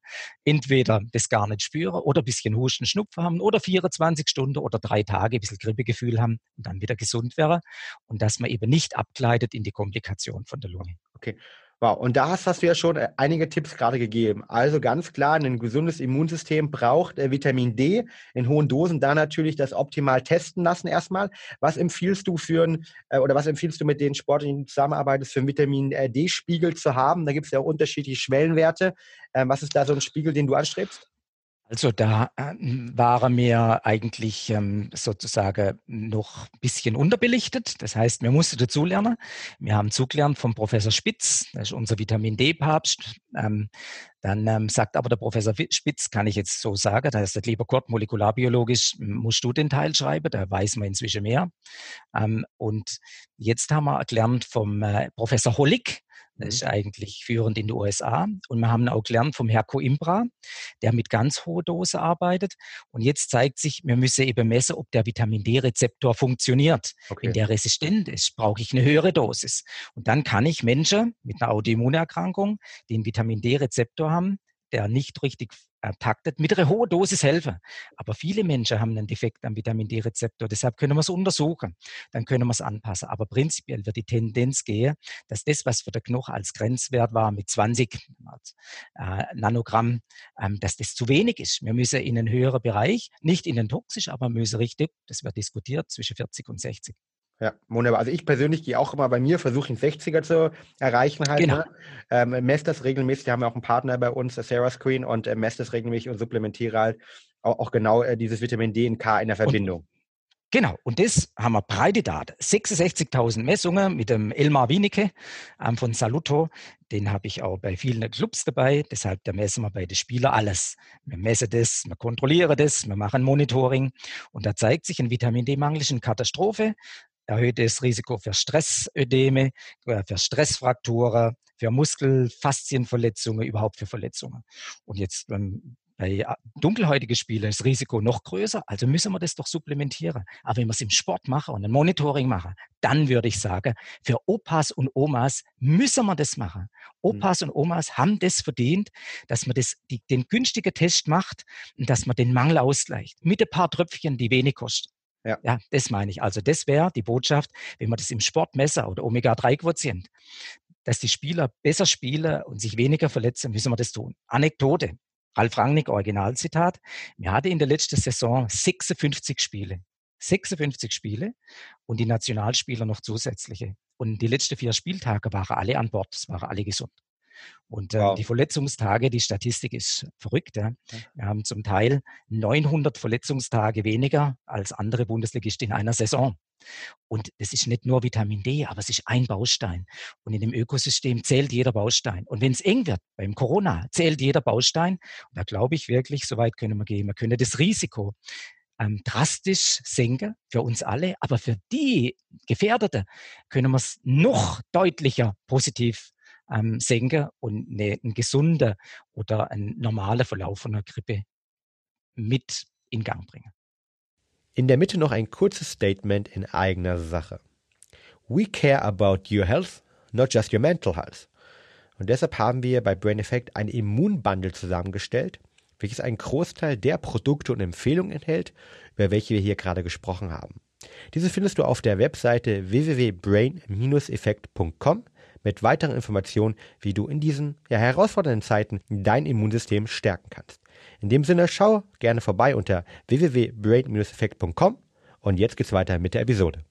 entweder das gar nicht spüren oder ein bisschen Husten, Schnupfer haben oder 24 Stunden oder drei Tage ein bisschen Grippegefühl haben und dann wieder gesund wäre und dass man eben nicht abgleitet in die Komplikation von der Lunge. Okay. Wow, und da hast, hast du ja schon äh, einige Tipps gerade gegeben. Also ganz klar, ein gesundes Immunsystem braucht äh, Vitamin D in hohen Dosen. Da natürlich das optimal testen lassen erstmal. Was empfiehlst du für ein, äh, oder was empfiehlst du mit den Sportlichen zusammenarbeitest, für einen Vitamin äh, D-Spiegel zu haben? Da gibt es ja auch unterschiedliche Schwellenwerte. Ähm, was ist da so ein Spiegel, den du anstrebst? Also da äh, war mir eigentlich ähm, sozusagen noch ein bisschen unterbelichtet. Das heißt, wir mussten dazulernen. Wir haben zugelernt vom Professor Spitz, das ist unser Vitamin D-Papst. Ähm, Dann ähm, sagt aber der Professor Spitz, kann ich jetzt so sagen, da ist lieber Kurt, molekularbiologisch musst du den Teil schreiben, da weiß man inzwischen mehr. Und jetzt haben wir gelernt vom äh, Professor Hollig, das ist mhm. eigentlich führend in den USA. Und wir haben auch gelernt vom Herr Coimbra, der mit ganz hoher Dose arbeitet. Und jetzt zeigt sich, wir müssen eben messen, ob der Vitamin D-Rezeptor funktioniert. Okay. Wenn der resistent ist, brauche ich eine höhere Dosis. Und dann kann ich Menschen mit einer Autoimmunerkrankung, die einen Vitamin D-Rezeptor haben, der nicht richtig taktet, mit einer hohen Dosis helfen. Aber viele Menschen haben einen Defekt am Vitamin D-Rezeptor, deshalb können wir es untersuchen. Dann können wir es anpassen. Aber prinzipiell wird die Tendenz gehen, dass das, was für den Knochen als Grenzwert war mit 20 äh, Nanogramm, ähm, dass das zu wenig ist. Wir müssen in einen höheren Bereich, nicht in den toxisch, aber wir müssen richtig, das wird diskutiert, zwischen 40 und 60. Ja, wunderbar. Also ich persönlich gehe auch immer bei mir, versuche den 60er zu erreichen halt. Genau. Ne? Ähm, messe das regelmäßig, wir haben ja auch einen Partner bei uns, Sarah Screen, und äh, messe das regelmäßig und supplementiere halt auch, auch genau äh, dieses Vitamin D und K in der Verbindung. Und, genau, und das haben wir breite Daten. 66.000 Messungen mit dem Elmar Wienicke ähm, von Saluto. Den habe ich auch bei vielen Clubs dabei. Deshalb, da messen wir bei den Spielern alles. Wir messen das, wir kontrollieren das, wir machen Monitoring. Und da zeigt sich ein Vitamin D-Mangel ist eine Katastrophe erhöhtes Risiko für Stressödeme, äh, für Stressfrakturen, für Muskelfaszienverletzungen, überhaupt für Verletzungen. Und jetzt ähm, bei äh, dunkelhäutigen Spielern ist das Risiko noch größer, also müssen wir das doch supplementieren. Aber wenn wir es im Sport machen und ein Monitoring machen, dann würde ich sagen, für Opas und Omas müssen wir das machen. Mhm. Opas mhm. und Omas haben das verdient, dass man das, die, den günstigen Test macht und dass man den Mangel ausgleicht. Mit ein paar Tröpfchen, die wenig kosten. Ja. ja, das meine ich. Also das wäre die Botschaft, wenn man das im Sportmesser oder Omega-3-Quotient, dass die Spieler besser spielen und sich weniger verletzen, müssen wir das tun. Anekdote. Ralf Rangnick, Originalzitat. Wir hatten in der letzten Saison 56 Spiele. 56 Spiele und die Nationalspieler noch zusätzliche. Und die letzten vier Spieltage waren alle an Bord, es waren alle gesund. Und äh, wow. die Verletzungstage, die Statistik ist verrückt. Ja. Wir haben zum Teil 900 Verletzungstage weniger als andere Bundesligisten in einer Saison. Und das ist nicht nur Vitamin D, aber es ist ein Baustein. Und in dem Ökosystem zählt jeder Baustein. Und wenn es eng wird, beim Corona, zählt jeder Baustein. Und da glaube ich wirklich, so weit können wir gehen. Wir können das Risiko ähm, drastisch senken für uns alle, aber für die Gefährdete können wir es noch deutlicher positiv ähm, senken und eine, ein gesunder oder ein normaler Verlauf von einer Grippe mit in Gang bringen. In der Mitte noch ein kurzes Statement in eigener Sache. We care about your health, not just your mental health. Und deshalb haben wir bei Brain Effect ein Immunbundle zusammengestellt, welches einen Großteil der Produkte und Empfehlungen enthält, über welche wir hier gerade gesprochen haben. Diese findest du auf der Webseite www.brain-effekt.com mit weiteren Informationen, wie du in diesen ja, herausfordernden Zeiten dein Immunsystem stärken kannst. In dem Sinne, schau gerne vorbei unter www.brain-effekt.com und jetzt geht's weiter mit der Episode.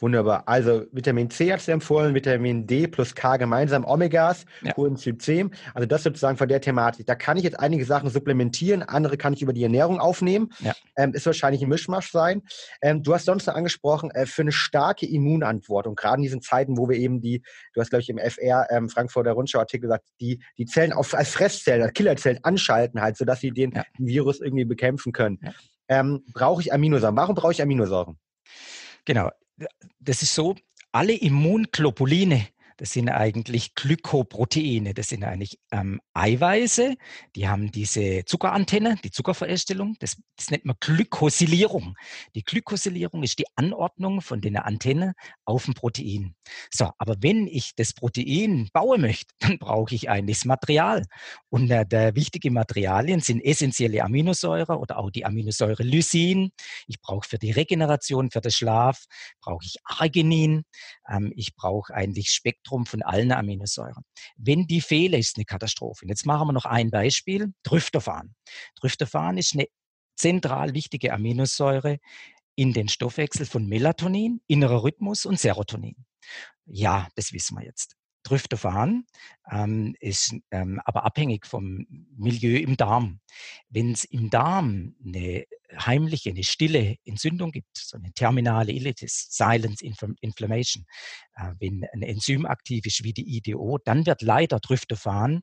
Wunderbar. Also Vitamin C hat du empfohlen, Vitamin D plus K gemeinsam, Omegas, ja. Coenzym C. Also das sozusagen von der Thematik. Da kann ich jetzt einige Sachen supplementieren, andere kann ich über die Ernährung aufnehmen. Ja. Ähm, ist wahrscheinlich ein Mischmasch sein. Ähm, du hast sonst noch angesprochen, äh, für eine starke Immunantwort und gerade in diesen Zeiten, wo wir eben die, du hast glaube ich im FR ähm, Frankfurter Rundschau-Artikel gesagt, die, die Zellen auf, als Fresszellen, als Killerzellen anschalten halt, sodass sie den, ja. Virus irgendwie bekämpfen können. Ähm, brauche ich Aminosäuren? Warum brauche ich Aminosäuren? Genau das ist so, alle Immunglobuline das sind eigentlich Glykoproteine. Das sind eigentlich ähm, Eiweiße, die haben diese Zuckerantenne, die Zuckerverstellung. Das, das nennt man Glykosylierung. Die Glykosylierung ist die Anordnung von den Antennen auf ein Protein. So, aber wenn ich das Protein bauen möchte, dann brauche ich eigentlich das Material. Und äh, der wichtige Materialien sind essentielle Aminosäure oder auch die Aminosäure Lysin. Ich brauche für die Regeneration, für den Schlaf, brauche ich Arginin. Ähm, ich brauche eigentlich Spektrum Spektrum von allen Aminosäuren. Wenn die fehlen, ist eine Katastrophe. Und jetzt machen wir noch ein Beispiel. Tryptophan. Tryptophan ist eine zentral wichtige Aminosäure in den Stoffwechsel von Melatonin, innerer Rhythmus und Serotonin. Ja, das wissen wir jetzt. Tryptophan ähm, ist ähm, aber abhängig vom Milieu im Darm. Wenn es im Darm eine heimliche, eine stille Entzündung gibt, so eine terminale Ilitis, Silent Inflammation, äh, wenn ein Enzym aktiv ist wie die IDO, dann wird leider Tryptophan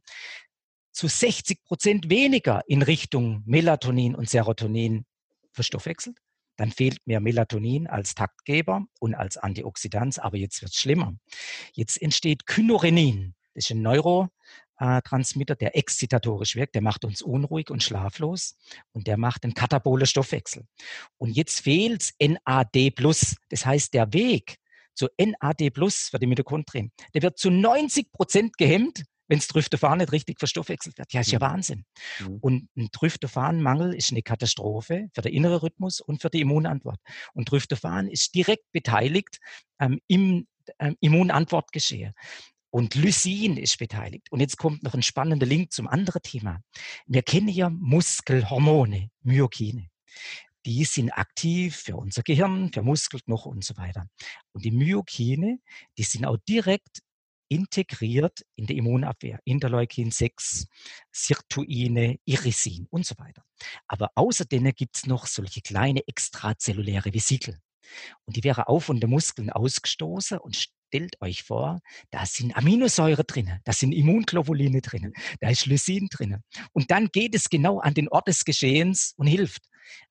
zu 60 Prozent weniger in Richtung Melatonin und Serotonin verstoffwechselt. Dann fehlt mir Melatonin als Taktgeber und als Antioxidant, aber jetzt wird es schlimmer. Jetzt entsteht Kynurenin. Das ist ein Neurotransmitter, der exzitatorisch wirkt. Der macht uns unruhig und schlaflos und der macht einen katabolen Stoffwechsel. Und jetzt fehlt NAD+. Das heißt, der Weg zu NAD Plus für die Mitochondrien, der wird zu 90 Prozent gehemmt, wenn das Tryptophan nicht richtig verstoffwechselt wird. Ja, ist ja mhm. Wahnsinn. Mhm. Und ein Tryptophanmangel ist eine Katastrophe für den inneren Rhythmus und für die Immunantwort. Und Tryptophan ist direkt beteiligt ähm, im ähm, Immunantwortgeschehen. Und Lysin ist beteiligt. Und jetzt kommt noch ein spannender Link zum anderen Thema. Wir kennen ja Muskelhormone, Myokine die sind aktiv für unser Gehirn, für Muskelknochen und so weiter. Und die Myokine, die sind auch direkt integriert in die Immunabwehr. Interleukin 6, Sirtuine, Irisin und so weiter. Aber außer denen gibt es noch solche kleine extrazelluläre Vesikel. Und die wäre auch von den Muskeln ausgestoßen und stellt euch vor, da sind Aminosäure drin, da sind Immunglobuline drin, da ist Lysin drin. Und dann geht es genau an den Ort des Geschehens und hilft.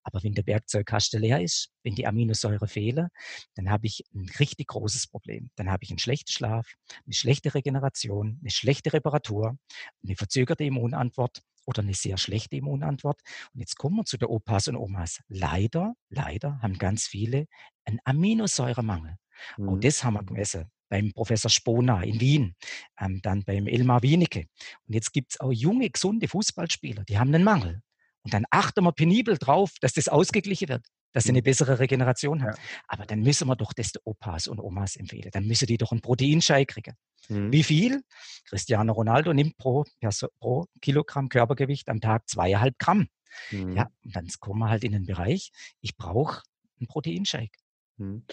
Aber wenn der Werkzeugkasten leer ist, wenn die Aminosäure fehlen, dann habe ich ein richtig großes Problem. Dann habe ich einen schlechten Schlaf, eine schlechte Regeneration, eine schlechte Reparatur, eine verzögerte Immunantwort oder eine sehr schlechte Immunantwort. Und jetzt kommen wir zu der Opas und Omas. Leider, leider haben ganz viele einen Aminosäuremangel. Mhm. Und das haben wir gemessen beim Professor Spona in Wien, ähm, dann beim Elmar Wienicke. Und jetzt gibt es auch junge, gesunde Fußballspieler, die haben einen Mangel. Und dann achten wir penibel drauf, dass das ausgeglichen wird, dass sie eine mhm. bessere Regeneration haben. Ja. Aber dann müssen wir doch das den Opas und Omas empfehlen. Dann müssen die doch einen Proteinschei kriegen. Mhm. Wie viel? Cristiano Ronaldo nimmt pro, pro Kilogramm Körpergewicht am Tag zweieinhalb Gramm. Mhm. Ja, und dann kommen wir halt in den Bereich, ich brauche einen Proteinshake. Mhm.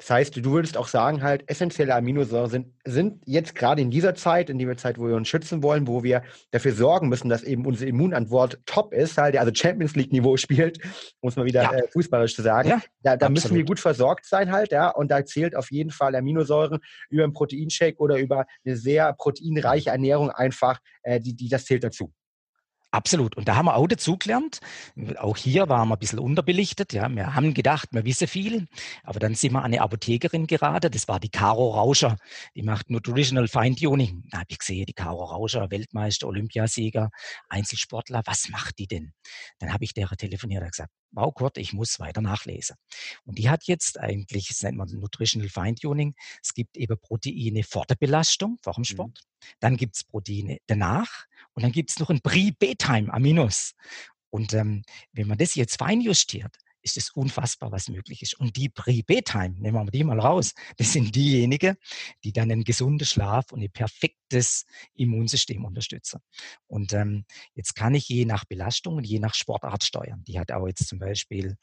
Das heißt, du würdest auch sagen, halt, essentielle Aminosäuren sind, sind jetzt gerade in dieser Zeit, in dieser Zeit, wo wir uns schützen wollen, wo wir dafür sorgen müssen, dass eben unsere Immunantwort top ist, halt, also Champions League-Niveau *laughs* spielt, um es mal wieder ja. äh, fußballisch zu sagen. Ja, da, da müssen wir gut versorgt sein halt, ja. Und da zählt auf jeden Fall Aminosäuren über einen Proteinshake oder über eine sehr proteinreiche Ernährung einfach, äh, die, die, das zählt dazu. Absolut. Und da haben wir auch dazugelernt. Auch hier waren wir ein bisschen unterbelichtet. Ja, wir haben gedacht, wir wissen viel. Aber dann sind wir an eine Apothekerin geraten. Das war die Caro Rauscher. Die macht Nutritional Fine Tuning. Da habe ich gesehen, die Caro Rauscher, Weltmeister, Olympiasieger, Einzelsportler. Was macht die denn? Dann habe ich der telefoniert und gesagt, wow, Kurt, ich muss weiter nachlesen. Und die hat jetzt eigentlich, das nennt man Nutritional Fine Tuning. Es gibt eben Proteine vor der Belastung, vor dem mhm. Sport. Mhm. Dann gibt es Proteine danach und dann gibt es noch ein Pre-Bedtime-Aminos. Und ähm, wenn man das jetzt feinjustiert, ist es unfassbar, was möglich ist. Und die Pre-Bedtime, nehmen wir die mal raus, das sind diejenigen, die dann einen gesunden Schlaf und ein perfektes Immunsystem unterstützen. Und ähm, jetzt kann ich je nach Belastung und je nach Sportart steuern. Die hat auch jetzt zum Beispiel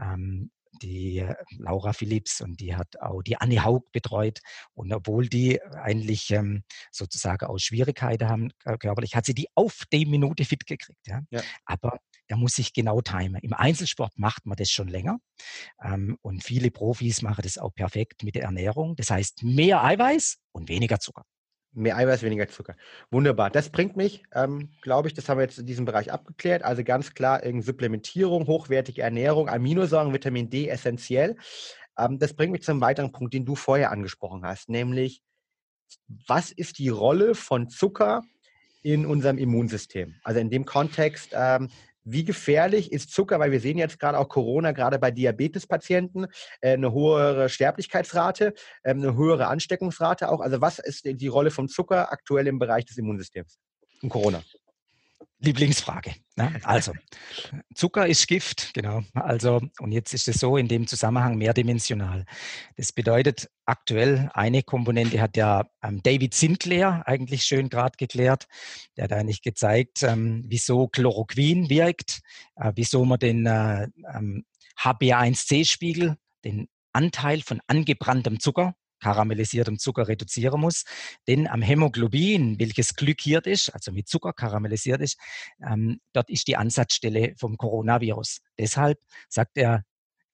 ähm, die Laura Philipps und die hat auch die Anne Haug betreut. Und obwohl die eigentlich ähm, sozusagen auch Schwierigkeiten haben äh, körperlich, hat sie die auf die Minute fit gekriegt. Ja? ja. Aber da muss ich genau timen. Im Einzelsport macht man das schon länger. Ähm, und viele Profis machen das auch perfekt mit der Ernährung. Das heißt mehr Eiweiß und weniger Zucker. Mehr Eiweiß, weniger Zucker. Wunderbar. Das bringt mich, ähm, glaube ich, das haben wir jetzt in diesem Bereich abgeklärt. Also ganz klar, Supplementierung, hochwertige Ernährung, Aminosäuren, Vitamin D essentiell. Ähm, das bringt mich zu einem weiteren Punkt, den du vorher angesprochen hast, nämlich was ist die Rolle von Zucker in unserem Immunsystem? Also in dem Kontext, ähm, wie gefährlich ist Zucker, weil wir sehen jetzt gerade auch Corona, gerade bei Diabetespatienten, äh, eine höhere Sterblichkeitsrate, ähm, eine höhere Ansteckungsrate auch. Also was ist die Rolle von Zucker aktuell im Bereich des Immunsystems und Corona? Lieblingsfrage. Ne? Also, *laughs* Zucker ist Gift, genau. Also, und jetzt ist es so in dem Zusammenhang mehrdimensional. Das bedeutet, aktuell eine Komponente hat ja ähm, David Sinclair eigentlich schön gerade geklärt. Der hat eigentlich gezeigt, ähm, wieso Chloroquin wirkt, äh, wieso man den äh, ähm, HbA1c-Spiegel, den Anteil von angebranntem Zucker, karamellisiertem Zucker reduzieren muss. Denn am Hämoglobin, welches glykiert ist, also mit Zucker karamellisiert ist, ähm, dort ist die Ansatzstelle vom Coronavirus. Deshalb sagt er,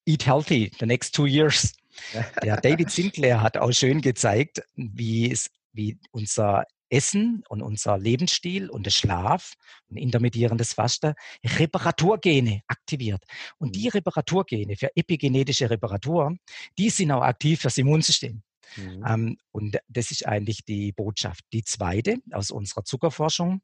eat healthy the next two years. *laughs* Der David Sinclair hat auch schön gezeigt, wie es wie unser Essen und unser Lebensstil und der Schlaf und intermittierendes Fasten Reparaturgene aktiviert. Und die Reparaturgene für epigenetische Reparatur, die sind auch aktiv fürs Immunsystem. Mhm. Ähm, und das ist eigentlich die Botschaft. Die zweite aus unserer Zuckerforschung,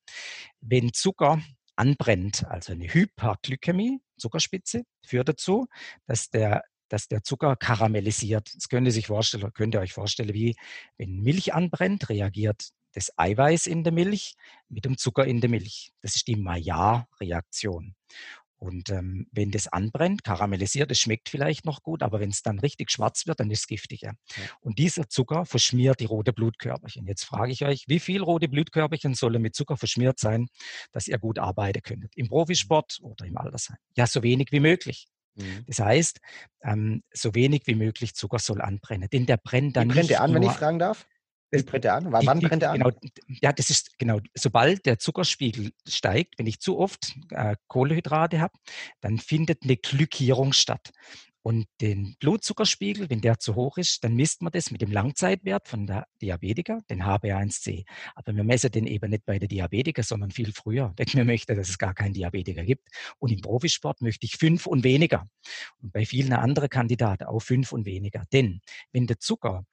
wenn Zucker anbrennt, also eine Hyperglykämie, Zuckerspitze, führt dazu, dass der dass der Zucker karamellisiert. Das könnt ihr sich vorstellen, könnt ihr euch vorstellen, wie wenn Milch anbrennt, reagiert das Eiweiß in der Milch mit dem Zucker in der Milch. Das ist die Maillard-Reaktion. Und ähm, wenn das anbrennt, karamellisiert, es schmeckt vielleicht noch gut, aber wenn es dann richtig schwarz wird, dann ist es giftig. Ja. Und dieser Zucker verschmiert die rote Blutkörperchen. Jetzt frage ich euch, wie viel rote Blutkörperchen sollen mit Zucker verschmiert sein, dass ihr gut arbeiten könnt? Im Profisport oder im Altersheim? Ja, so wenig wie möglich. Mhm. Das heißt, ähm, so wenig wie möglich Zucker soll anbrennen. Denn der brennt dann. Wie brennt der an, wenn ich fragen darf? Wie brennt der an? Wann brennt der an? Genau, ja, das ist genau, sobald der Zuckerspiegel steigt, wenn ich zu oft äh, Kohlenhydrate habe, dann findet eine Glykierung statt. Und den Blutzuckerspiegel, wenn der zu hoch ist, dann misst man das mit dem Langzeitwert von der Diabetiker, den HbA1c. Aber wir messen den eben nicht bei der Diabetiker, sondern viel früher, *laughs* denn wir möchten, dass es gar keinen Diabetiker gibt. Und im Profisport möchte ich fünf und weniger. Und bei vielen anderen Kandidaten auch fünf und weniger. Denn wenn der Zucker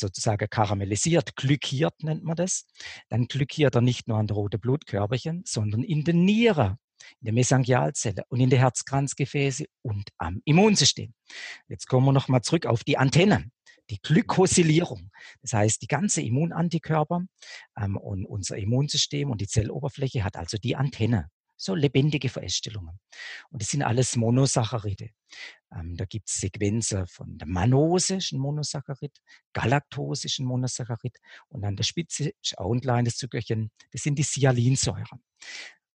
sozusagen karamellisiert, glykiert nennt man das, dann glykiert er nicht nur an der roten Blutkörperchen, sondern in den Nieren in der Mesangialzelle und in der Herzkranzgefäße und am Immunsystem. Jetzt kommen wir nochmal zurück auf die Antennen die Glykosylierung. Das heißt, die ganze Immunantikörper ähm, und unser Immunsystem und die Zelloberfläche hat also die Antenne. So lebendige Verästelungen. Und das sind alles Monosaccharide. Ähm, da gibt es Sequenzen von der Manose, ist ein Monosaccharid, Galaktose ist ein Monosaccharid und an der Spitze ist auch ein kleines Zuckerchen, das sind die Sialinsäuren.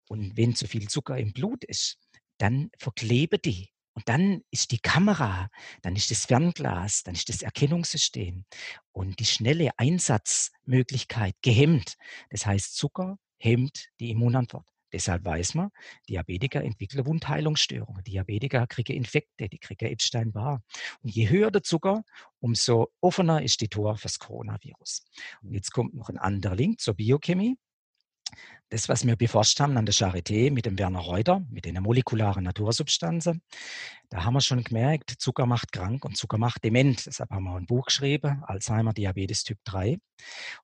Und wenn zu viel Zucker im Blut ist, dann verklebe die. Und dann ist die Kamera, dann ist das Fernglas, dann ist das Erkennungssystem und die schnelle Einsatzmöglichkeit gehemmt. Das heißt, Zucker hemmt die Immunantwort. Deshalb weiß man, Diabetiker entwickeln Wundheilungsstörungen. Diabetiker kriegen Infekte, die kriegen Epstein-Barr. Und je höher der Zucker, umso offener ist die Tor fürs Coronavirus. Und jetzt kommt noch ein anderer Link zur Biochemie das, was wir beforscht haben an der Charité mit dem Werner Reuter, mit den molekularen Natursubstanzen, da haben wir schon gemerkt, Zucker macht krank und Zucker macht dement. Deshalb haben wir ein Buch geschrieben, Alzheimer Diabetes Typ 3.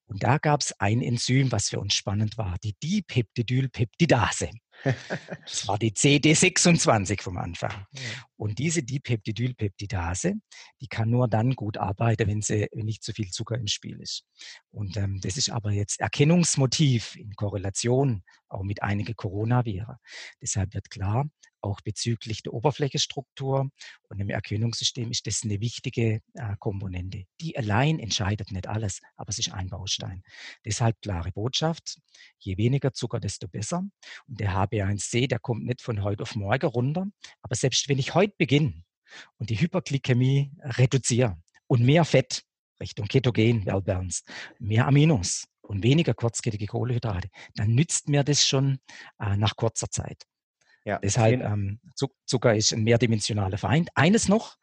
Und da gab es ein Enzym, was für uns spannend war, die Dipeptidylpeptidase. Das war die CD26 vom Anfang. Und diese Dipeptidylpeptidase, die kann nur dann gut arbeiten, wenn, sie, wenn nicht zu viel Zucker im Spiel ist. Und ähm, das ist aber jetzt Erkennungsmotiv in Korrelation auch mit einigen Coronaviren. Deshalb wird klar, auch bezüglich der Oberflächestruktur und im Erkennungssystem ist das eine wichtige äh, Komponente. Die allein entscheidet nicht alles, aber es ist ein Baustein. Deshalb klare Botschaft, je weniger Zucker, desto besser. Und der HB1C, der kommt nicht von heute auf morgen runter, aber selbst wenn ich heute beginne und die Hyperglykämie reduziere und mehr Fett Richtung Ketogen, Wellbalance, mehr Aminos, und weniger kurzkettige Kohlenhydrate, dann nützt mir das schon äh, nach kurzer Zeit. Ja, Deshalb ähm, Zucker ist ein mehrdimensionaler Feind. Eines noch,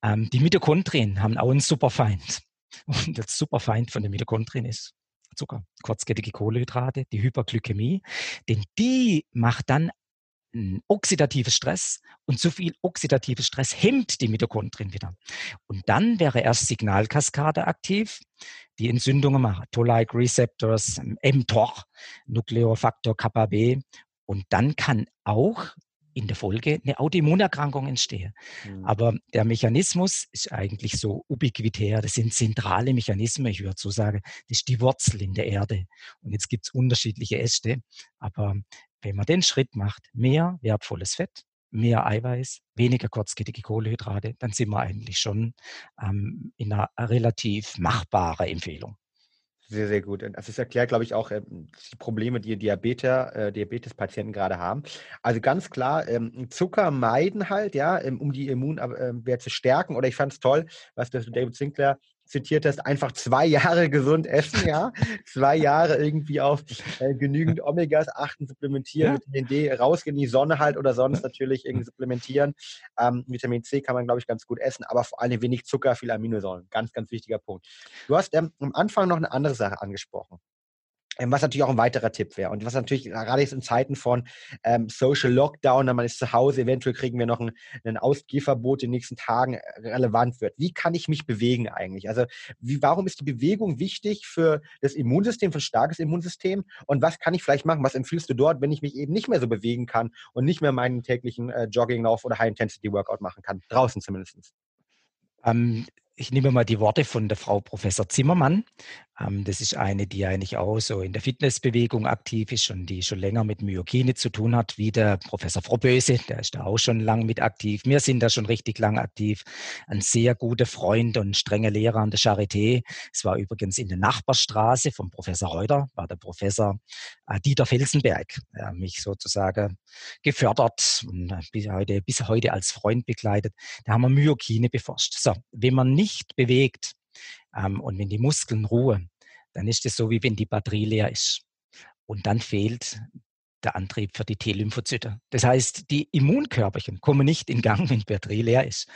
ähm, die Mitochondrien haben auch einen Superfeind. *laughs* Und der Superfeind von den Mitochondrien ist Zucker, kurzkettige Kohlenhydrate, die Hyperglykämie. Denn die macht dann oxidatives Stress und zu viel oxidativer Stress hemmt die Mitochondrien wieder. Und dann wäre erst Signalkaskade aktiv, die Entzündungen macht, Toll-like Receptors, mTOR, Nukleofaktor Kappa B. Und dann kann auch in der Folge eine Autoimmunerkrankung entstehen. Mhm. Aber der Mechanismus ist eigentlich so ubiquitär. Das sind zentrale Mechanismen. Ich würde so sagen, das ist die Wurzel in der Erde. Und jetzt gibt es unterschiedliche Äste. Aber wenn man den Schritt macht, mehr wertvolles Fett, mehr Eiweiß, weniger kurzkettige Kohlenhydrate, dann sind wir eigentlich schon ähm, in einer relativ machbaren Empfehlung. Sehr, sehr gut. Das ist erklärt, glaube ich, auch ähm, die Probleme, die Diabetes, äh, Diabetespatienten gerade haben. Also ganz klar, ähm, Zucker meiden halt, ja, ähm, um die Immunwehr zu stärken. Oder ich fand es toll, was David Sinclair zitiert hast, einfach zwei Jahre gesund essen, ja. zwei Jahre irgendwie auf äh, genügend Omegas achten, supplementieren, ja. Vitamin D rausgehen, die Sonne halt oder sonst natürlich irgendwie supplementieren. Ähm, Vitamin C kann man, glaube ich, ganz gut essen, aber vor allem wenig Zucker, viel Aminosäuren. Ganz, ganz wichtiger Punkt. Du hast ähm, am Anfang noch eine andere Sache angesprochen. Ähm, was natürlich auch ein weiterer Tipp wäre. Und was natürlich gerade jetzt in Zeiten von ähm, Social Lockdown, man ist zu Hause, eventuell kriegen wir noch ein, ein Ausgehverbot in den nächsten Tagen äh, relevant wird. Wie kann ich mich bewegen eigentlich? Also wie, warum ist die Bewegung wichtig für das Immunsystem, für ein starkes Immunsystem? Und was kann ich vielleicht machen? Was empfiehlst du dort, wenn ich mich eben nicht mehr so bewegen kann und nicht mehr meinen täglichen äh, Jogginglauf oder High-Intensity-Workout machen kann? Draußen zumindest. Ähm, ich nehme mal die Worte von der Frau Professor Zimmermann. Ähm, das ist eine, die eigentlich auch so in der Fitnessbewegung aktiv ist und die schon länger mit Myokine zu tun hat, wie der Professor Frohböse, der ist da auch schon lang mit aktiv. Wir sind da schon richtig lang aktiv. Ein sehr guter Freund und strenger Lehrer an der Charité. Es war übrigens in der Nachbarstraße vom Professor Reuter, war der Professor äh, Dieter Felsenberg, der mich sozusagen gefördert und bis heute, bis heute als Freund begleitet. Da haben wir Myokine beforscht. So, wenn man nicht bewegt, ähm, und wenn die Muskeln ruhen, dann ist es so, wie wenn die Batterie leer ist. Und dann fehlt der Antrieb für die T-Lymphozyte. Das heißt, die Immunkörperchen kommen nicht in Gang, *laughs* wenn die Batterie leer ist.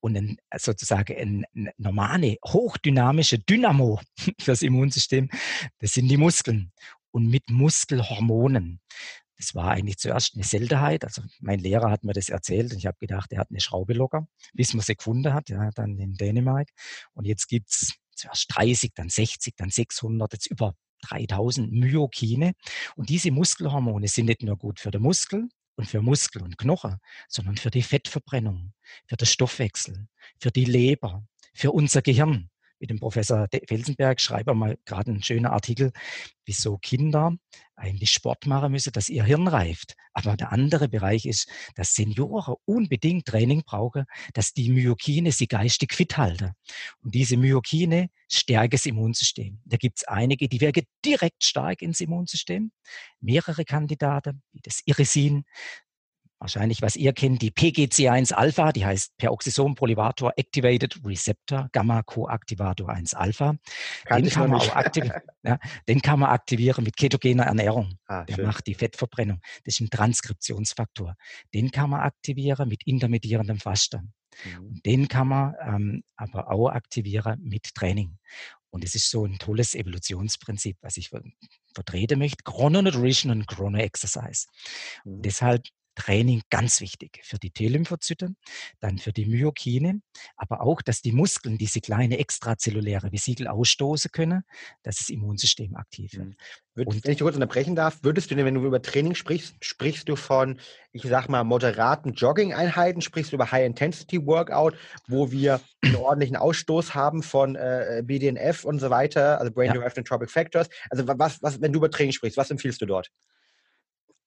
Und ein, sozusagen ein normale, hochdynamische Dynamo *laughs* fürs Immunsystem, das sind die Muskeln. Und mit Muskelhormonen. Das war eigentlich zuerst eine Seltenheit. Also mein Lehrer hat mir das erzählt und ich habe gedacht, er hat eine Schraube locker, bis man sie gefunden hat, ja, dann in Dänemark. Und jetzt gibt's zuerst 30, dann 60, dann 600, jetzt über 3000 Myokine. Und diese Muskelhormone sind nicht nur gut für den Muskel und für Muskel und Knochen, sondern für die Fettverbrennung, für den Stoffwechsel, für die Leber, für unser Gehirn mit dem Professor Felsenberg schreibe mal gerade einen schönen Artikel, wieso Kinder eigentlich Sport machen müssen, dass ihr Hirn reift. Aber der andere Bereich ist, dass Senioren unbedingt Training brauchen, dass die Myokine sie geistig fit halten. Und diese Myokine stärken das Immunsystem. Da gibt es einige, die wirken direkt stark ins Immunsystem. Mehrere Kandidaten, wie das Irisin, wahrscheinlich, was ihr kennt, die PGC1-Alpha, die heißt Peroxisome Polyvator Activated Receptor Gamma Coactivator 1-Alpha. Den, kann man auch aktivieren, *laughs* ja, den kann man aktivieren mit ketogener Ernährung. Ah, Der schön. macht die Fettverbrennung. Das ist ein Transkriptionsfaktor. Den kann man aktivieren mit intermittierendem Fasten. Mhm. Den kann man ähm, aber auch aktivieren mit Training. Und es ist so ein tolles Evolutionsprinzip, was ich vertreten möchte. Chrononutrition und Chrono-Exercise. Mhm. Deshalb Training ganz wichtig für die T-Lymphozyten, dann für die Myokine, aber auch, dass die Muskeln diese kleine extrazelluläre Vesikel ausstoßen können, dass das Immunsystem aktiv wird. Mhm. Und wenn ich kurz unterbrechen darf, würdest du denn, wenn du über Training sprichst, sprichst du von, ich sag mal, moderaten Jogging-Einheiten, sprichst du über High-Intensity-Workout, wo wir einen ordentlichen Ausstoß haben von äh, BDNF und so weiter, also Brain-Derived ja. Entropic Factors. Also was, was, wenn du über Training sprichst, was empfiehlst du dort?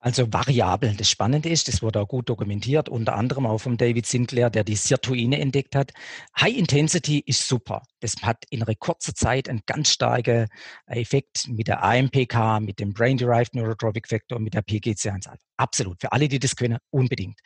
Also Variablen. Das Spannende ist, das wurde auch gut dokumentiert, unter anderem auch von David Sinclair, der die Sirtuine entdeckt hat. High Intensity ist super. Das hat in kurzen Zeit einen ganz starken Effekt mit der AMPK, mit dem Brain-Derived Neurotropic Factor, mit der PGC1 Absolut. Für alle, die das können, unbedingt.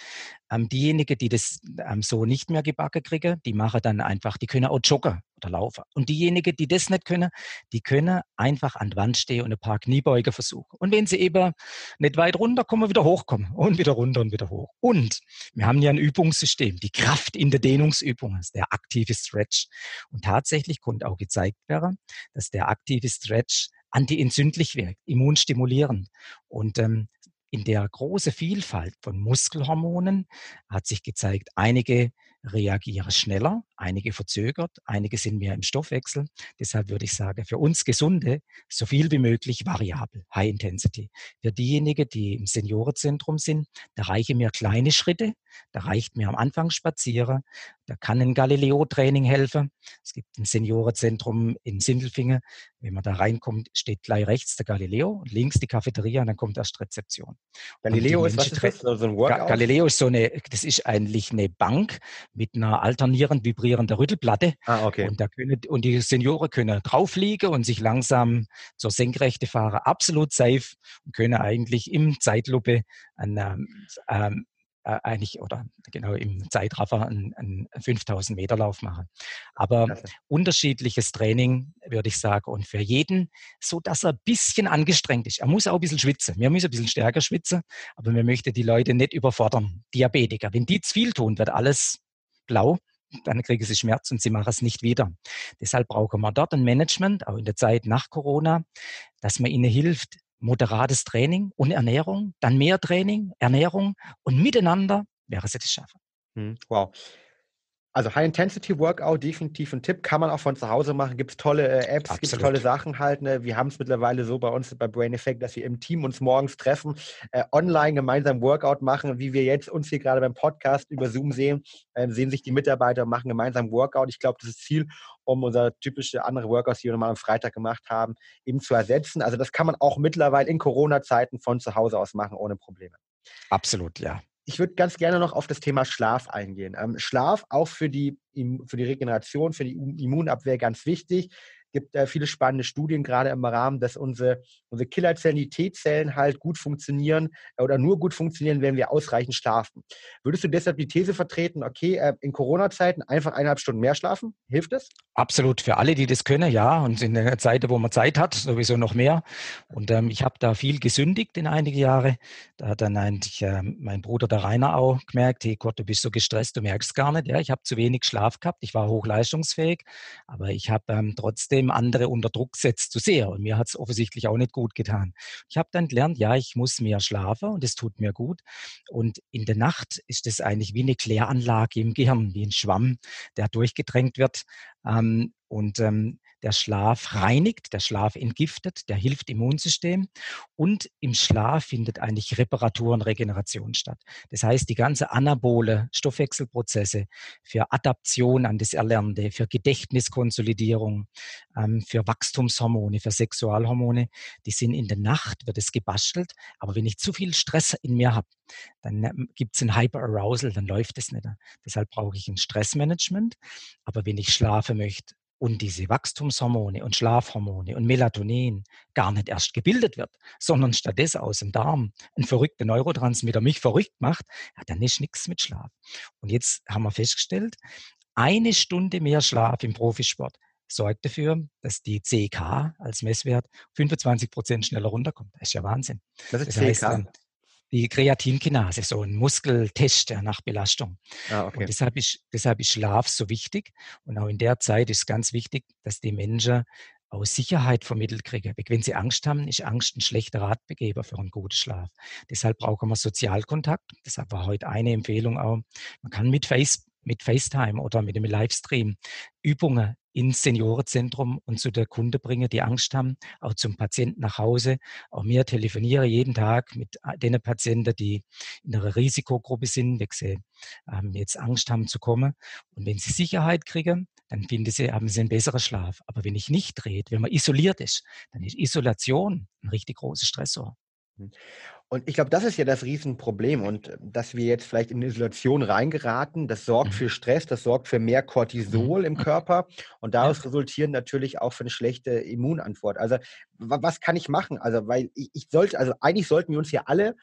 Ähm, diejenigen, die das ähm, so nicht mehr gebacken kriegen, die machen dann einfach, die können auch joggen oder laufen. Und diejenigen, die das nicht können, die können einfach an der Wand stehen und ein paar Kniebeuge versuchen. Und wenn sie eben nicht weit runter kommen, wieder hochkommen und wieder runter und wieder hoch. Und wir haben ja ein Übungssystem, die Kraft in der Dehnungsübung, ist der aktive Stretch. Und tatsächlich konnte auch gezeigt werden, dass der aktive Stretch antientzündlich wirkt, immunstimulierend. Und ähm, in der großen Vielfalt von Muskelhormonen hat sich gezeigt, einige reagieren schneller, einige verzögert, einige sind mehr im Stoffwechsel. Deshalb würde ich sagen, für uns Gesunde so viel wie möglich variabel, High Intensity. Für diejenigen, die im Seniorenzentrum sind, da reichen mir kleine Schritte, da reicht mir am Anfang spazieren, da kann ein Galileo-Training helfen. Es gibt ein Seniorenzentrum in Sindelfingen. Wenn man da reinkommt, steht gleich rechts der Galileo und links die Cafeteria und dann kommt erst Rezeption. Galileo ist was ist das? So ein Workout? Galileo ist so eine, das ist eigentlich eine Bank mit einer alternierend vibrierenden Rüttelplatte. Ah, okay. Und, da können, und die Senioren können drauf liegen und sich langsam zur Senkrechte fahren, absolut safe und können eigentlich im Zeitlupe an, ähm, ähm äh, eigentlich oder genau im Zeitraffer einen, einen 5000 Meter Lauf machen. Aber Klasse. unterschiedliches Training, würde ich sagen, und für jeden, so dass er ein bisschen angestrengt ist. Er muss auch ein bisschen schwitzen. Wir müssen ein bisschen stärker schwitzen, aber wir möchten die Leute nicht überfordern. Diabetiker, wenn die zu viel tun, wird alles blau dann kriegen sie Schmerz und sie machen es nicht wieder. Deshalb brauchen wir dort ein Management, auch in der Zeit nach Corona, dass man ihnen hilft, moderates Training und Ernährung, dann mehr Training, Ernährung und miteinander wäre sie das schaffen. Hm, wow. Also High-Intensity-Workout, definitiv ein Tipp, kann man auch von zu Hause machen. Gibt es tolle äh, Apps, gibt es tolle Sachen halt. Ne? Wir haben es mittlerweile so bei uns bei Brain Effect, dass wir im Team uns morgens treffen, äh, online gemeinsam Workout machen, wie wir jetzt uns hier gerade beim Podcast über Zoom sehen, äh, sehen sich die Mitarbeiter und machen gemeinsam Workout. Ich glaube, das ist Ziel, um unser typische andere Workouts, die wir mal am Freitag gemacht haben, eben zu ersetzen. Also das kann man auch mittlerweile in Corona-Zeiten von zu Hause aus machen, ohne Probleme. Absolut, ja ich würde ganz gerne noch auf das Thema Schlaf eingehen. Ähm, Schlaf auch für die, für die Regeneration, für die Immunabwehr ganz wichtig gibt äh, viele spannende Studien, gerade im Rahmen, dass unsere, unsere Killerzellen, die T-Zellen halt gut funktionieren äh, oder nur gut funktionieren, wenn wir ausreichend schlafen. Würdest du deshalb die These vertreten, okay, äh, in Corona-Zeiten einfach eineinhalb Stunden mehr schlafen? Hilft das? Absolut, für alle, die das können, ja. Und in der Zeit, wo man Zeit hat, sowieso noch mehr. Und ähm, ich habe da viel gesündigt in einige Jahre. Da hat dann eigentlich äh, mein Bruder, der Rainer, auch gemerkt, hey Gott, du bist so gestresst, du merkst gar nicht. Ja, ich habe zu wenig Schlaf gehabt, ich war hochleistungsfähig, aber ich habe ähm, trotzdem trotzdem andere unter Druck setzt zu sehr. Und mir hat es offensichtlich auch nicht gut getan. Ich habe dann gelernt, ja, ich muss mehr schlafen und es tut mir gut. Und in der Nacht ist es eigentlich wie eine Kläranlage im Gehirn, wie ein Schwamm, der durchgedrängt wird. Ähm, und ähm, der Schlaf reinigt, der Schlaf entgiftet, der hilft Immunsystem und im Schlaf findet eigentlich Reparatur und Regeneration statt. Das heißt, die ganze anabole Stoffwechselprozesse für Adaption an das Erlernte, für Gedächtniskonsolidierung, ähm, für Wachstumshormone, für Sexualhormone, die sind in der Nacht, wird es gebastelt. Aber wenn ich zu viel Stress in mir habe, dann ähm, gibt es ein Hyperarousal, dann läuft es nicht. Deshalb brauche ich ein Stressmanagement. Aber wenn ich schlafen möchte, und diese Wachstumshormone und Schlafhormone und Melatonin gar nicht erst gebildet wird, sondern stattdessen aus dem Darm ein verrückter Neurotransmitter mich verrückt macht, ja, dann ist nichts mit Schlaf. Und jetzt haben wir festgestellt, eine Stunde mehr Schlaf im Profisport sorgt dafür, dass die CK als Messwert 25 Prozent schneller runterkommt. Das ist ja Wahnsinn. Das ist das heißt, CK? Die Kreatinkinase, so ein Muskeltest nach Belastung. Ah, okay. Und deshalb ist, deshalb ist Schlaf so wichtig. Und auch in der Zeit ist ganz wichtig, dass die Menschen auch Sicherheit vermittelt kriegen. Wenn sie Angst haben, ist Angst ein schlechter Ratgeber für einen guten Schlaf. Deshalb brauchen wir Sozialkontakt. Deshalb war heute eine Empfehlung auch, man kann mit Facebook mit FaceTime oder mit dem Livestream Übungen ins Seniorenzentrum und zu der Kunde bringen, die Angst haben, auch zum Patienten nach Hause. Auch mir telefoniere jeden Tag mit den Patienten, die in einer Risikogruppe sind, weil sie ähm, jetzt Angst haben zu kommen. Und wenn sie Sicherheit kriegen, dann finden sie, haben sie einen besseren Schlaf. Aber wenn ich nicht dreht, wenn man isoliert ist, dann ist Isolation ein richtig großer Stressor. Und ich glaube, das ist ja das Riesenproblem. Und äh, dass wir jetzt vielleicht in Isolation reingeraten, das sorgt mhm. für Stress, das sorgt für mehr Cortisol im mhm. Körper. Und daraus resultieren natürlich auch für eine schlechte Immunantwort. Also, was kann ich machen? Also, weil ich, ich sollte, also eigentlich sollten wir uns ja alle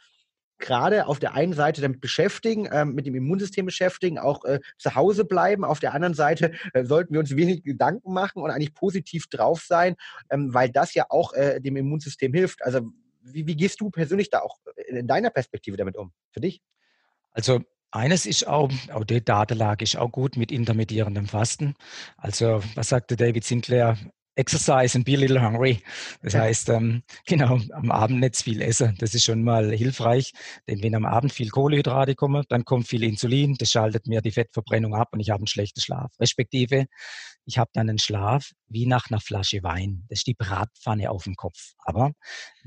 gerade auf der einen Seite damit beschäftigen, äh, mit dem Immunsystem beschäftigen, auch äh, zu Hause bleiben. Auf der anderen Seite äh, sollten wir uns wenig Gedanken machen und eigentlich positiv drauf sein, ähm, weil das ja auch äh, dem Immunsystem hilft. Also wie, wie gehst du persönlich da auch in deiner Perspektive damit um? Für dich? Also eines ist auch, auch die Datenlage ist auch gut mit intermittierendem Fasten. Also was sagte David Sinclair? Exercise and be a little hungry. Das heißt, ähm, genau, am Abend nicht viel essen. Das ist schon mal hilfreich, denn wenn am Abend viel Kohlenhydrate kommen, dann kommt viel Insulin, das schaltet mir die Fettverbrennung ab und ich habe einen schlechten Schlaf. Respektive, ich habe dann einen Schlaf wie nach einer Flasche Wein. Das ist die Bratpfanne auf dem Kopf. Aber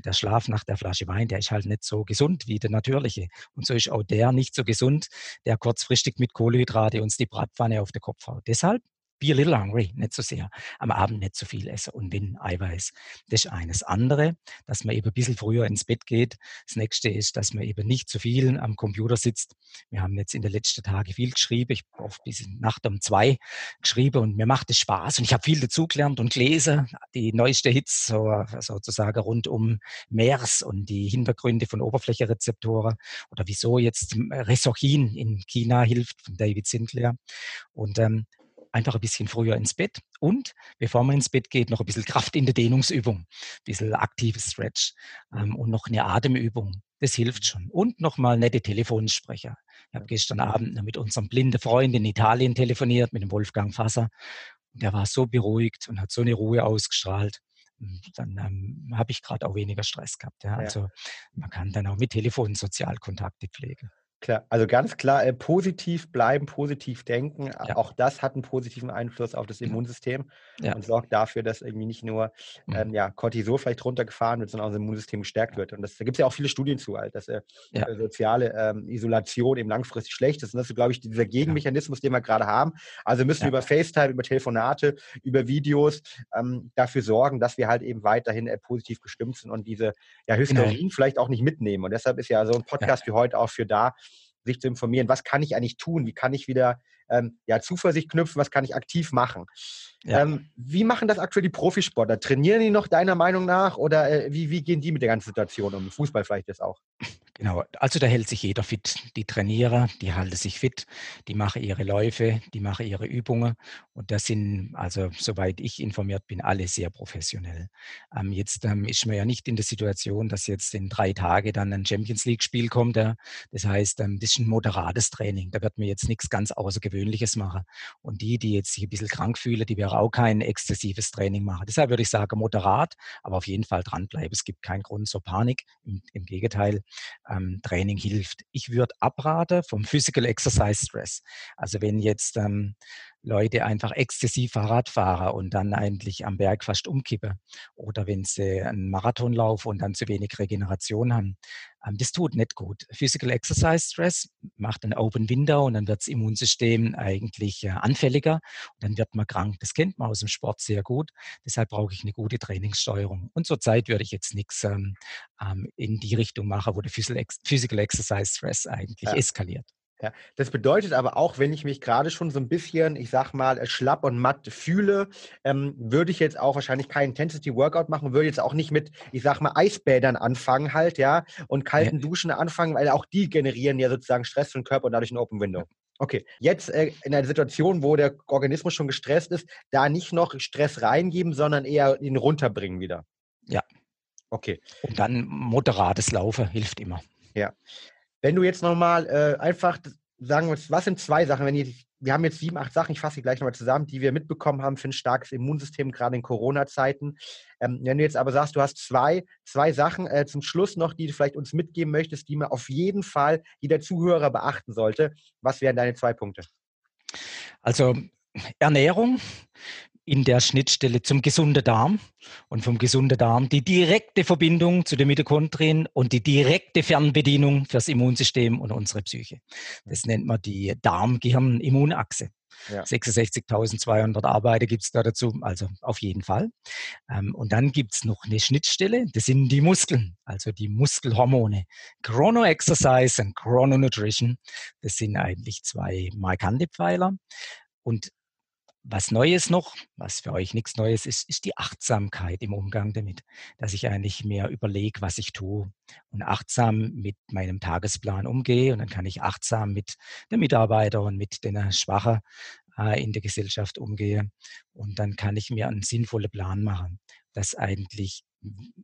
der Schlaf nach der Flasche Wein, der ist halt nicht so gesund wie der natürliche. Und so ist auch der nicht so gesund, der kurzfristig mit Kohlenhydrate uns die Bratpfanne auf den Kopf haut. Deshalb be a little hungry, nicht so sehr. Am Abend nicht so viel essen und wenn Eiweiß. Das ist eines. Andere, dass man eben ein bisschen früher ins Bett geht. Das nächste ist, dass man eben nicht zu viel am Computer sitzt. Wir haben jetzt in den letzten Tagen viel geschrieben. Ich habe oft bis Nacht um zwei geschrieben und mir macht es Spaß und ich habe viel dazugelernt und gelesen. Die neueste Hits so, sozusagen rund um MERS und die Hintergründe von Oberflächerezeptoren oder wieso jetzt Resorchin in China hilft von David Sinclair. Und ähm, einfach ein bisschen früher ins Bett und bevor man ins Bett geht, noch ein bisschen Kraft in der Dehnungsübung, ein bisschen aktives Stretch ähm, und noch eine Atemübung. Das hilft schon. Und nochmal nette Telefonsprecher. Ich habe gestern Abend mit unserem blinden Freund in Italien telefoniert, mit dem Wolfgang Fasser. Der war so beruhigt und hat so eine Ruhe ausgestrahlt dann ähm, habe ich gerade auch weniger Stress gehabt. Ja. Also man kann dann auch mit Telefon Sozialkontakte pflegen. Klar, also ganz klar, äh, positiv bleiben, positiv denken. Ja. Auch das hat einen positiven Einfluss auf das Immunsystem ja. und sorgt dafür, dass irgendwie nicht nur mhm. ähm, ja, Cortisol vielleicht runtergefahren wird, sondern auch das Immunsystem gestärkt wird. Und das, da gibt es ja auch viele Studien zu, halt, dass äh, ja. Äh, soziale ähm, Isolation eben langfristig schlecht ist. Und das ist, glaube ich, dieser Gegenmechanismus, den wir gerade haben. Also müssen wir über FaceTime, über Telefonate, über Videos ähm, dafür sorgen, dass wir halt eben weiterhin äh, positiv gestimmt sind und diese ja, Hysterien genau. vielleicht auch nicht mitnehmen. Und deshalb ist ja so ein Podcast wie heute auch für da, sich zu informieren, was kann ich eigentlich tun, wie kann ich wieder ähm, ja, Zuversicht knüpfen, was kann ich aktiv machen. Ja. Ähm, wie machen das aktuell die Profisportler? Trainieren die noch deiner Meinung nach oder äh, wie, wie gehen die mit der ganzen Situation um? Fußball vielleicht jetzt auch. Genau, also da hält sich jeder fit. Die Trainiere, die halten sich fit, die machen ihre Läufe, die machen ihre Übungen und das sind, also soweit ich informiert bin, alle sehr professionell. Ähm, jetzt ähm, ist man ja nicht in der Situation, dass jetzt in drei Tagen dann ein Champions League-Spiel kommt. Ja. Das heißt, ähm, das ist ein moderates Training. Da wird man jetzt nichts ganz Außergewöhnliches machen. Und die, die jetzt sich ein bisschen krank fühlen, die werden auch kein exzessives Training machen. Deshalb würde ich sagen, moderat, aber auf jeden Fall dranbleiben. Es gibt keinen Grund zur Panik. Im, im Gegenteil ähm, Training hilft. Ich würde abraten vom Physical Exercise Stress. Also wenn jetzt ähm, Leute einfach exzessiv Fahrrad fahren und dann eigentlich am Berg fast umkippen oder wenn sie einen Marathon laufen und dann zu wenig Regeneration haben. Ähm, das tut nicht gut. Physical Exercise Stress macht ein Open Window und dann wird das Immunsystem eigentlich äh, anfälliger und dann wird man krank. Das kennt man aus dem Sport sehr gut. Deshalb brauche ich eine gute Trainingssteuerung. Und zurzeit würde ich jetzt nichts ähm, ähm, in die Richtung machen, wo der Physical Exercise Stress eigentlich ja. eskaliert. Ja, das bedeutet aber auch, wenn ich mich gerade schon so ein bisschen, ich sag mal, schlapp und matt fühle, ähm, würde ich jetzt auch wahrscheinlich kein Intensity Workout machen, würde jetzt auch nicht mit, ich sag mal, Eisbädern anfangen halt, ja, und kalten ja. Duschen anfangen, weil auch die generieren ja sozusagen Stress für den Körper und dadurch ein Open Window. Okay, jetzt äh, in einer Situation, wo der Organismus schon gestresst ist, da nicht noch Stress reingeben, sondern eher ihn runterbringen wieder. Ja. Okay. Und dann moderates Laufen hilft immer. Ja. Wenn du jetzt nochmal äh, einfach sagen willst, was sind zwei Sachen, wenn ihr, wir haben jetzt sieben, acht Sachen, ich fasse sie gleich nochmal zusammen, die wir mitbekommen haben für ein starkes Immunsystem, gerade in Corona-Zeiten. Ähm, wenn du jetzt aber sagst, du hast zwei, zwei Sachen äh, zum Schluss noch, die du vielleicht uns mitgeben möchtest, die man auf jeden Fall jeder Zuhörer beachten sollte, was wären deine zwei Punkte? Also Ernährung in der Schnittstelle zum gesunden Darm und vom gesunden Darm die direkte Verbindung zu den Mitochondrien und die direkte Fernbedienung fürs Immunsystem und unsere Psyche. Das nennt man die Darm-Gehirn-Immunachse. Ja. 66.200 Arbeiter gibt es da dazu, also auf jeden Fall. Ähm, und dann gibt es noch eine Schnittstelle, das sind die Muskeln, also die Muskelhormone. Chrono-Exercise und Chrono-Nutrition, das sind eigentlich zwei markante Pfeiler. Und was Neues noch, was für euch nichts Neues ist, ist die Achtsamkeit im Umgang damit, dass ich eigentlich mehr überlege, was ich tue und achtsam mit meinem Tagesplan umgehe und dann kann ich achtsam mit den Mitarbeitern und mit den Schwachen äh, in der Gesellschaft umgehe und dann kann ich mir einen sinnvollen Plan machen, dass eigentlich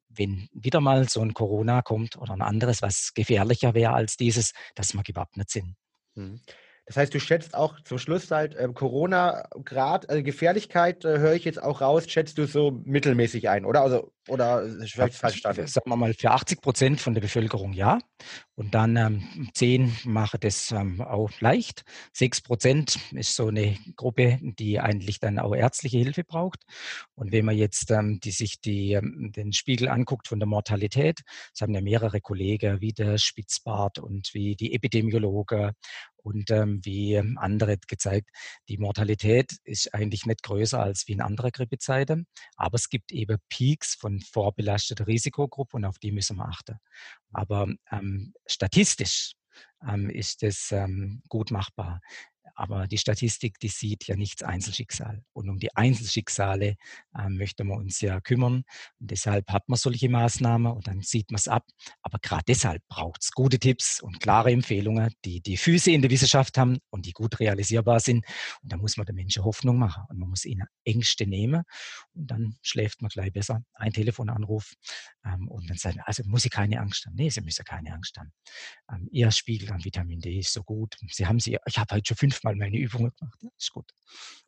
wenn wieder mal so ein Corona kommt oder ein anderes, was gefährlicher wäre als dieses, dass wir gewappnet sind. Mhm. Das heißt, du schätzt auch zum Schluss halt äh, Corona-Grad, also Gefährlichkeit äh, höre ich jetzt auch raus, schätzt du so mittelmäßig ein, oder? Also, oder vielleicht falsch verstanden? Sagen wir mal, für 80 Prozent von der Bevölkerung ja. Und dann ähm, 10 machen das ähm, auch leicht. 6 Prozent ist so eine Gruppe, die eigentlich dann auch ärztliche Hilfe braucht. Und wenn man jetzt ähm, die, sich die, ähm, den Spiegel anguckt von der Mortalität, das haben ja mehrere Kollegen, wie der Spitzbart und wie die Epidemiologe und ähm, wie andere gezeigt, die Mortalität ist eigentlich nicht größer als wie in anderen Grippezeiten, aber es gibt eben Peaks von vorbelasteter Risikogruppe und auf die müssen wir achten. Aber ähm, statistisch ähm, ist es ähm, gut machbar. Aber die Statistik, die sieht ja nichts Einzelschicksal. Und um die Einzelschicksale äh, möchten wir uns ja kümmern. Und deshalb hat man solche Maßnahmen und dann sieht man es ab. Aber gerade deshalb braucht es gute Tipps und klare Empfehlungen, die die Füße in der Wissenschaft haben und die gut realisierbar sind. Und da muss man den Menschen Hoffnung machen und man muss ihnen Ängste nehmen und dann schläft man gleich besser. Ein Telefonanruf ähm, und dann sagen, also muss ich keine Angst haben. Nee, Sie müssen keine Angst haben. Ähm, Ihr Spiegel an Vitamin D ist so gut. Sie haben sie, ich habe heute schon fünfmal meine Übungen gemacht. Ja, ist gut.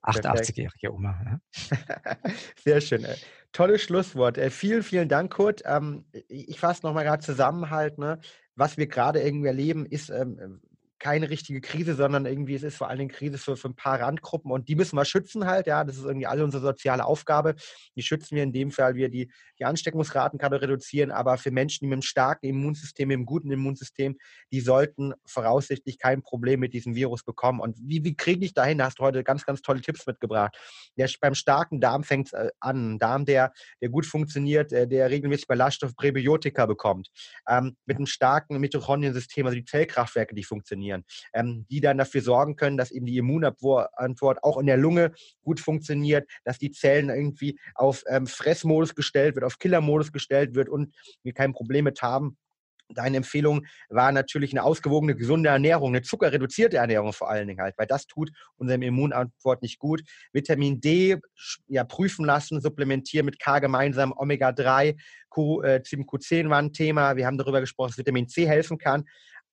88-jährige Oma. Ja. *laughs* Sehr schön. Äh, tolles Schlusswort. Äh, vielen, vielen Dank, Kurt. Ähm, ich fasse nochmal gerade zusammen halt, ne? was wir gerade irgendwie erleben, ist ähm, keine richtige Krise, sondern irgendwie es ist vor allen Dingen Krise für, für ein paar Randgruppen und die müssen wir schützen halt, ja, das ist irgendwie alle unsere soziale Aufgabe. Die schützen wir in dem Fall, wir die, die Ansteckungsraten gerade reduzieren, aber für Menschen, die mit einem starken Immunsystem, mit einem guten Immunsystem, die sollten voraussichtlich kein Problem mit diesem Virus bekommen. Und wie, wie kriege ich dahin? Da hast du heute ganz, ganz tolle Tipps mitgebracht. Der, beim starken Darm fängt es äh, an. Ein Darm, der, der gut funktioniert, äh, der regelmäßig Ballaststoff Präbiotika bekommt. Ähm, mit einem starken Mitochondriensystem, also die Zellkraftwerke, die funktionieren funktionieren, ähm, die dann dafür sorgen können, dass eben die Immunantwort auch in der Lunge gut funktioniert, dass die Zellen irgendwie auf ähm, Fressmodus gestellt wird, auf Killermodus gestellt wird und wir kein Problem mit haben, Deine Empfehlung war natürlich eine ausgewogene, gesunde Ernährung, eine zuckerreduzierte Ernährung vor allen Dingen halt, weil das tut unserem Immunantwort nicht gut. Vitamin D ja, prüfen lassen, supplementieren mit K gemeinsam, Omega-3, Q, äh, Q10 war ein Thema. Wir haben darüber gesprochen, dass Vitamin C helfen kann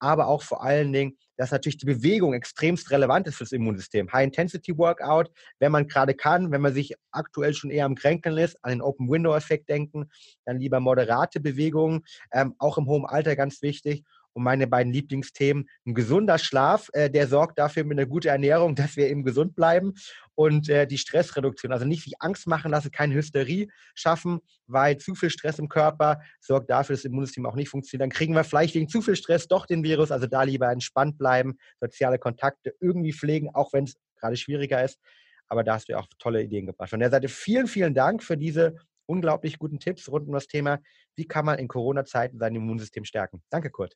aber auch vor allen Dingen, dass natürlich die Bewegung extremst relevant ist fürs Immunsystem. High-Intensity-Workout, wenn man gerade kann, wenn man sich aktuell schon eher am Kränkeln ist, an den Open-Window-Effekt denken, dann lieber moderate Bewegungen, ähm, auch im hohen Alter ganz wichtig und meine beiden Lieblingsthemen. Ein gesunder Schlaf, äh, der sorgt dafür mit einer guten Ernährung, *laughs* dass wir eben gesund bleiben und äh, die Stressreduktion. Also nicht sich Angst machen lassen, keine Hysterie schaffen, weil zu viel Stress im Körper sorgt dafür, dass das Immunsystem auch nicht funktioniert. Dann kriegen wir vielleicht wegen zu viel Stress doch den Virus. Also da lieber entspannt bleiben, soziale Kontakte irgendwie pflegen, auch wenn es gerade schwieriger ist. Aber da hast du ja auch tolle Ideen gebracht. Von der Seite vielen, vielen Dank für diese unglaublich guten Tipps rund um das Thema, wie kann man in Corona-Zeiten sein Immunsystem stärken. Danke, Kurt.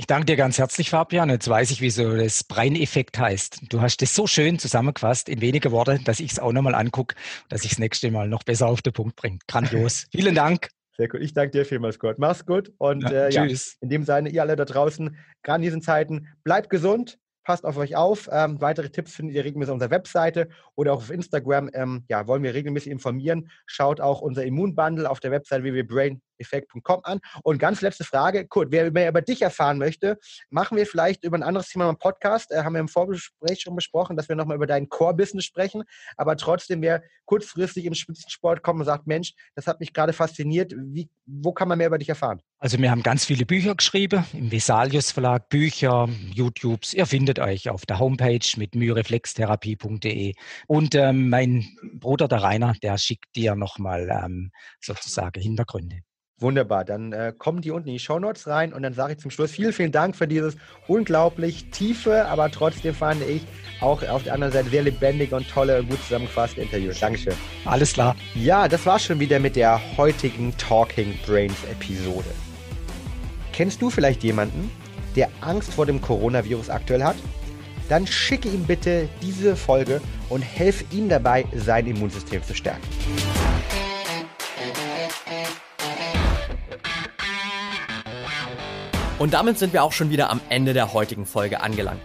Ich danke dir ganz herzlich, Fabian. Jetzt weiß ich, wieso das Breineffekt heißt. Du hast das so schön zusammengefasst in wenige Worte, dass ich es auch nochmal angucke, dass ich das nächste Mal noch besser auf den Punkt bringe. Grandios. *laughs* Vielen Dank. Sehr gut. Ich danke dir vielmals, Gott. Mach's gut. Und ja, äh, tschüss. Ja, in dem Sinne, ihr alle da draußen, gerade in diesen Zeiten, bleibt gesund, passt auf euch auf. Ähm, weitere Tipps findet ihr regelmäßig auf unserer Webseite oder auch auf Instagram. Ähm, ja, wollen wir regelmäßig informieren. Schaut auch unser Immunbundle auf der Webseite www.brain effekt.com an. Und ganz letzte Frage, Kurt, wer mehr über dich erfahren möchte, machen wir vielleicht über ein anderes Thema im Podcast. Äh, haben wir im Vorgespräch schon besprochen, dass wir nochmal über dein Core-Business sprechen. Aber trotzdem, wer kurzfristig im Spitzensport kommt und sagt, Mensch, das hat mich gerade fasziniert, wie, wo kann man mehr über dich erfahren? Also wir haben ganz viele Bücher geschrieben, im Vesalius Verlag, Bücher, YouTubes. Ihr findet euch auf der Homepage mit myreflextherapie.de. Und ähm, mein Bruder, der Rainer, der schickt dir nochmal ähm, sozusagen Hintergründe. Wunderbar, dann äh, kommen die unten in die Shownotes rein und dann sage ich zum Schluss vielen, vielen Dank für dieses unglaublich tiefe, aber trotzdem fand ich auch auf der anderen Seite sehr lebendige und tolle, gut zusammengefasste Interview. Dankeschön. Alles klar. Ja, das war schon wieder mit der heutigen Talking Brains Episode. Kennst du vielleicht jemanden, der Angst vor dem Coronavirus aktuell hat? Dann schicke ihm bitte diese Folge und helf ihm dabei, sein Immunsystem zu stärken. Und damit sind wir auch schon wieder am Ende der heutigen Folge angelangt.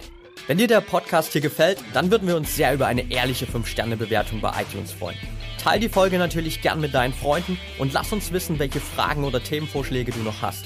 Wenn dir der Podcast hier gefällt, dann würden wir uns sehr über eine ehrliche 5-Sterne-Bewertung bei iTunes freuen. Teil die Folge natürlich gern mit deinen Freunden und lass uns wissen, welche Fragen oder Themenvorschläge du noch hast.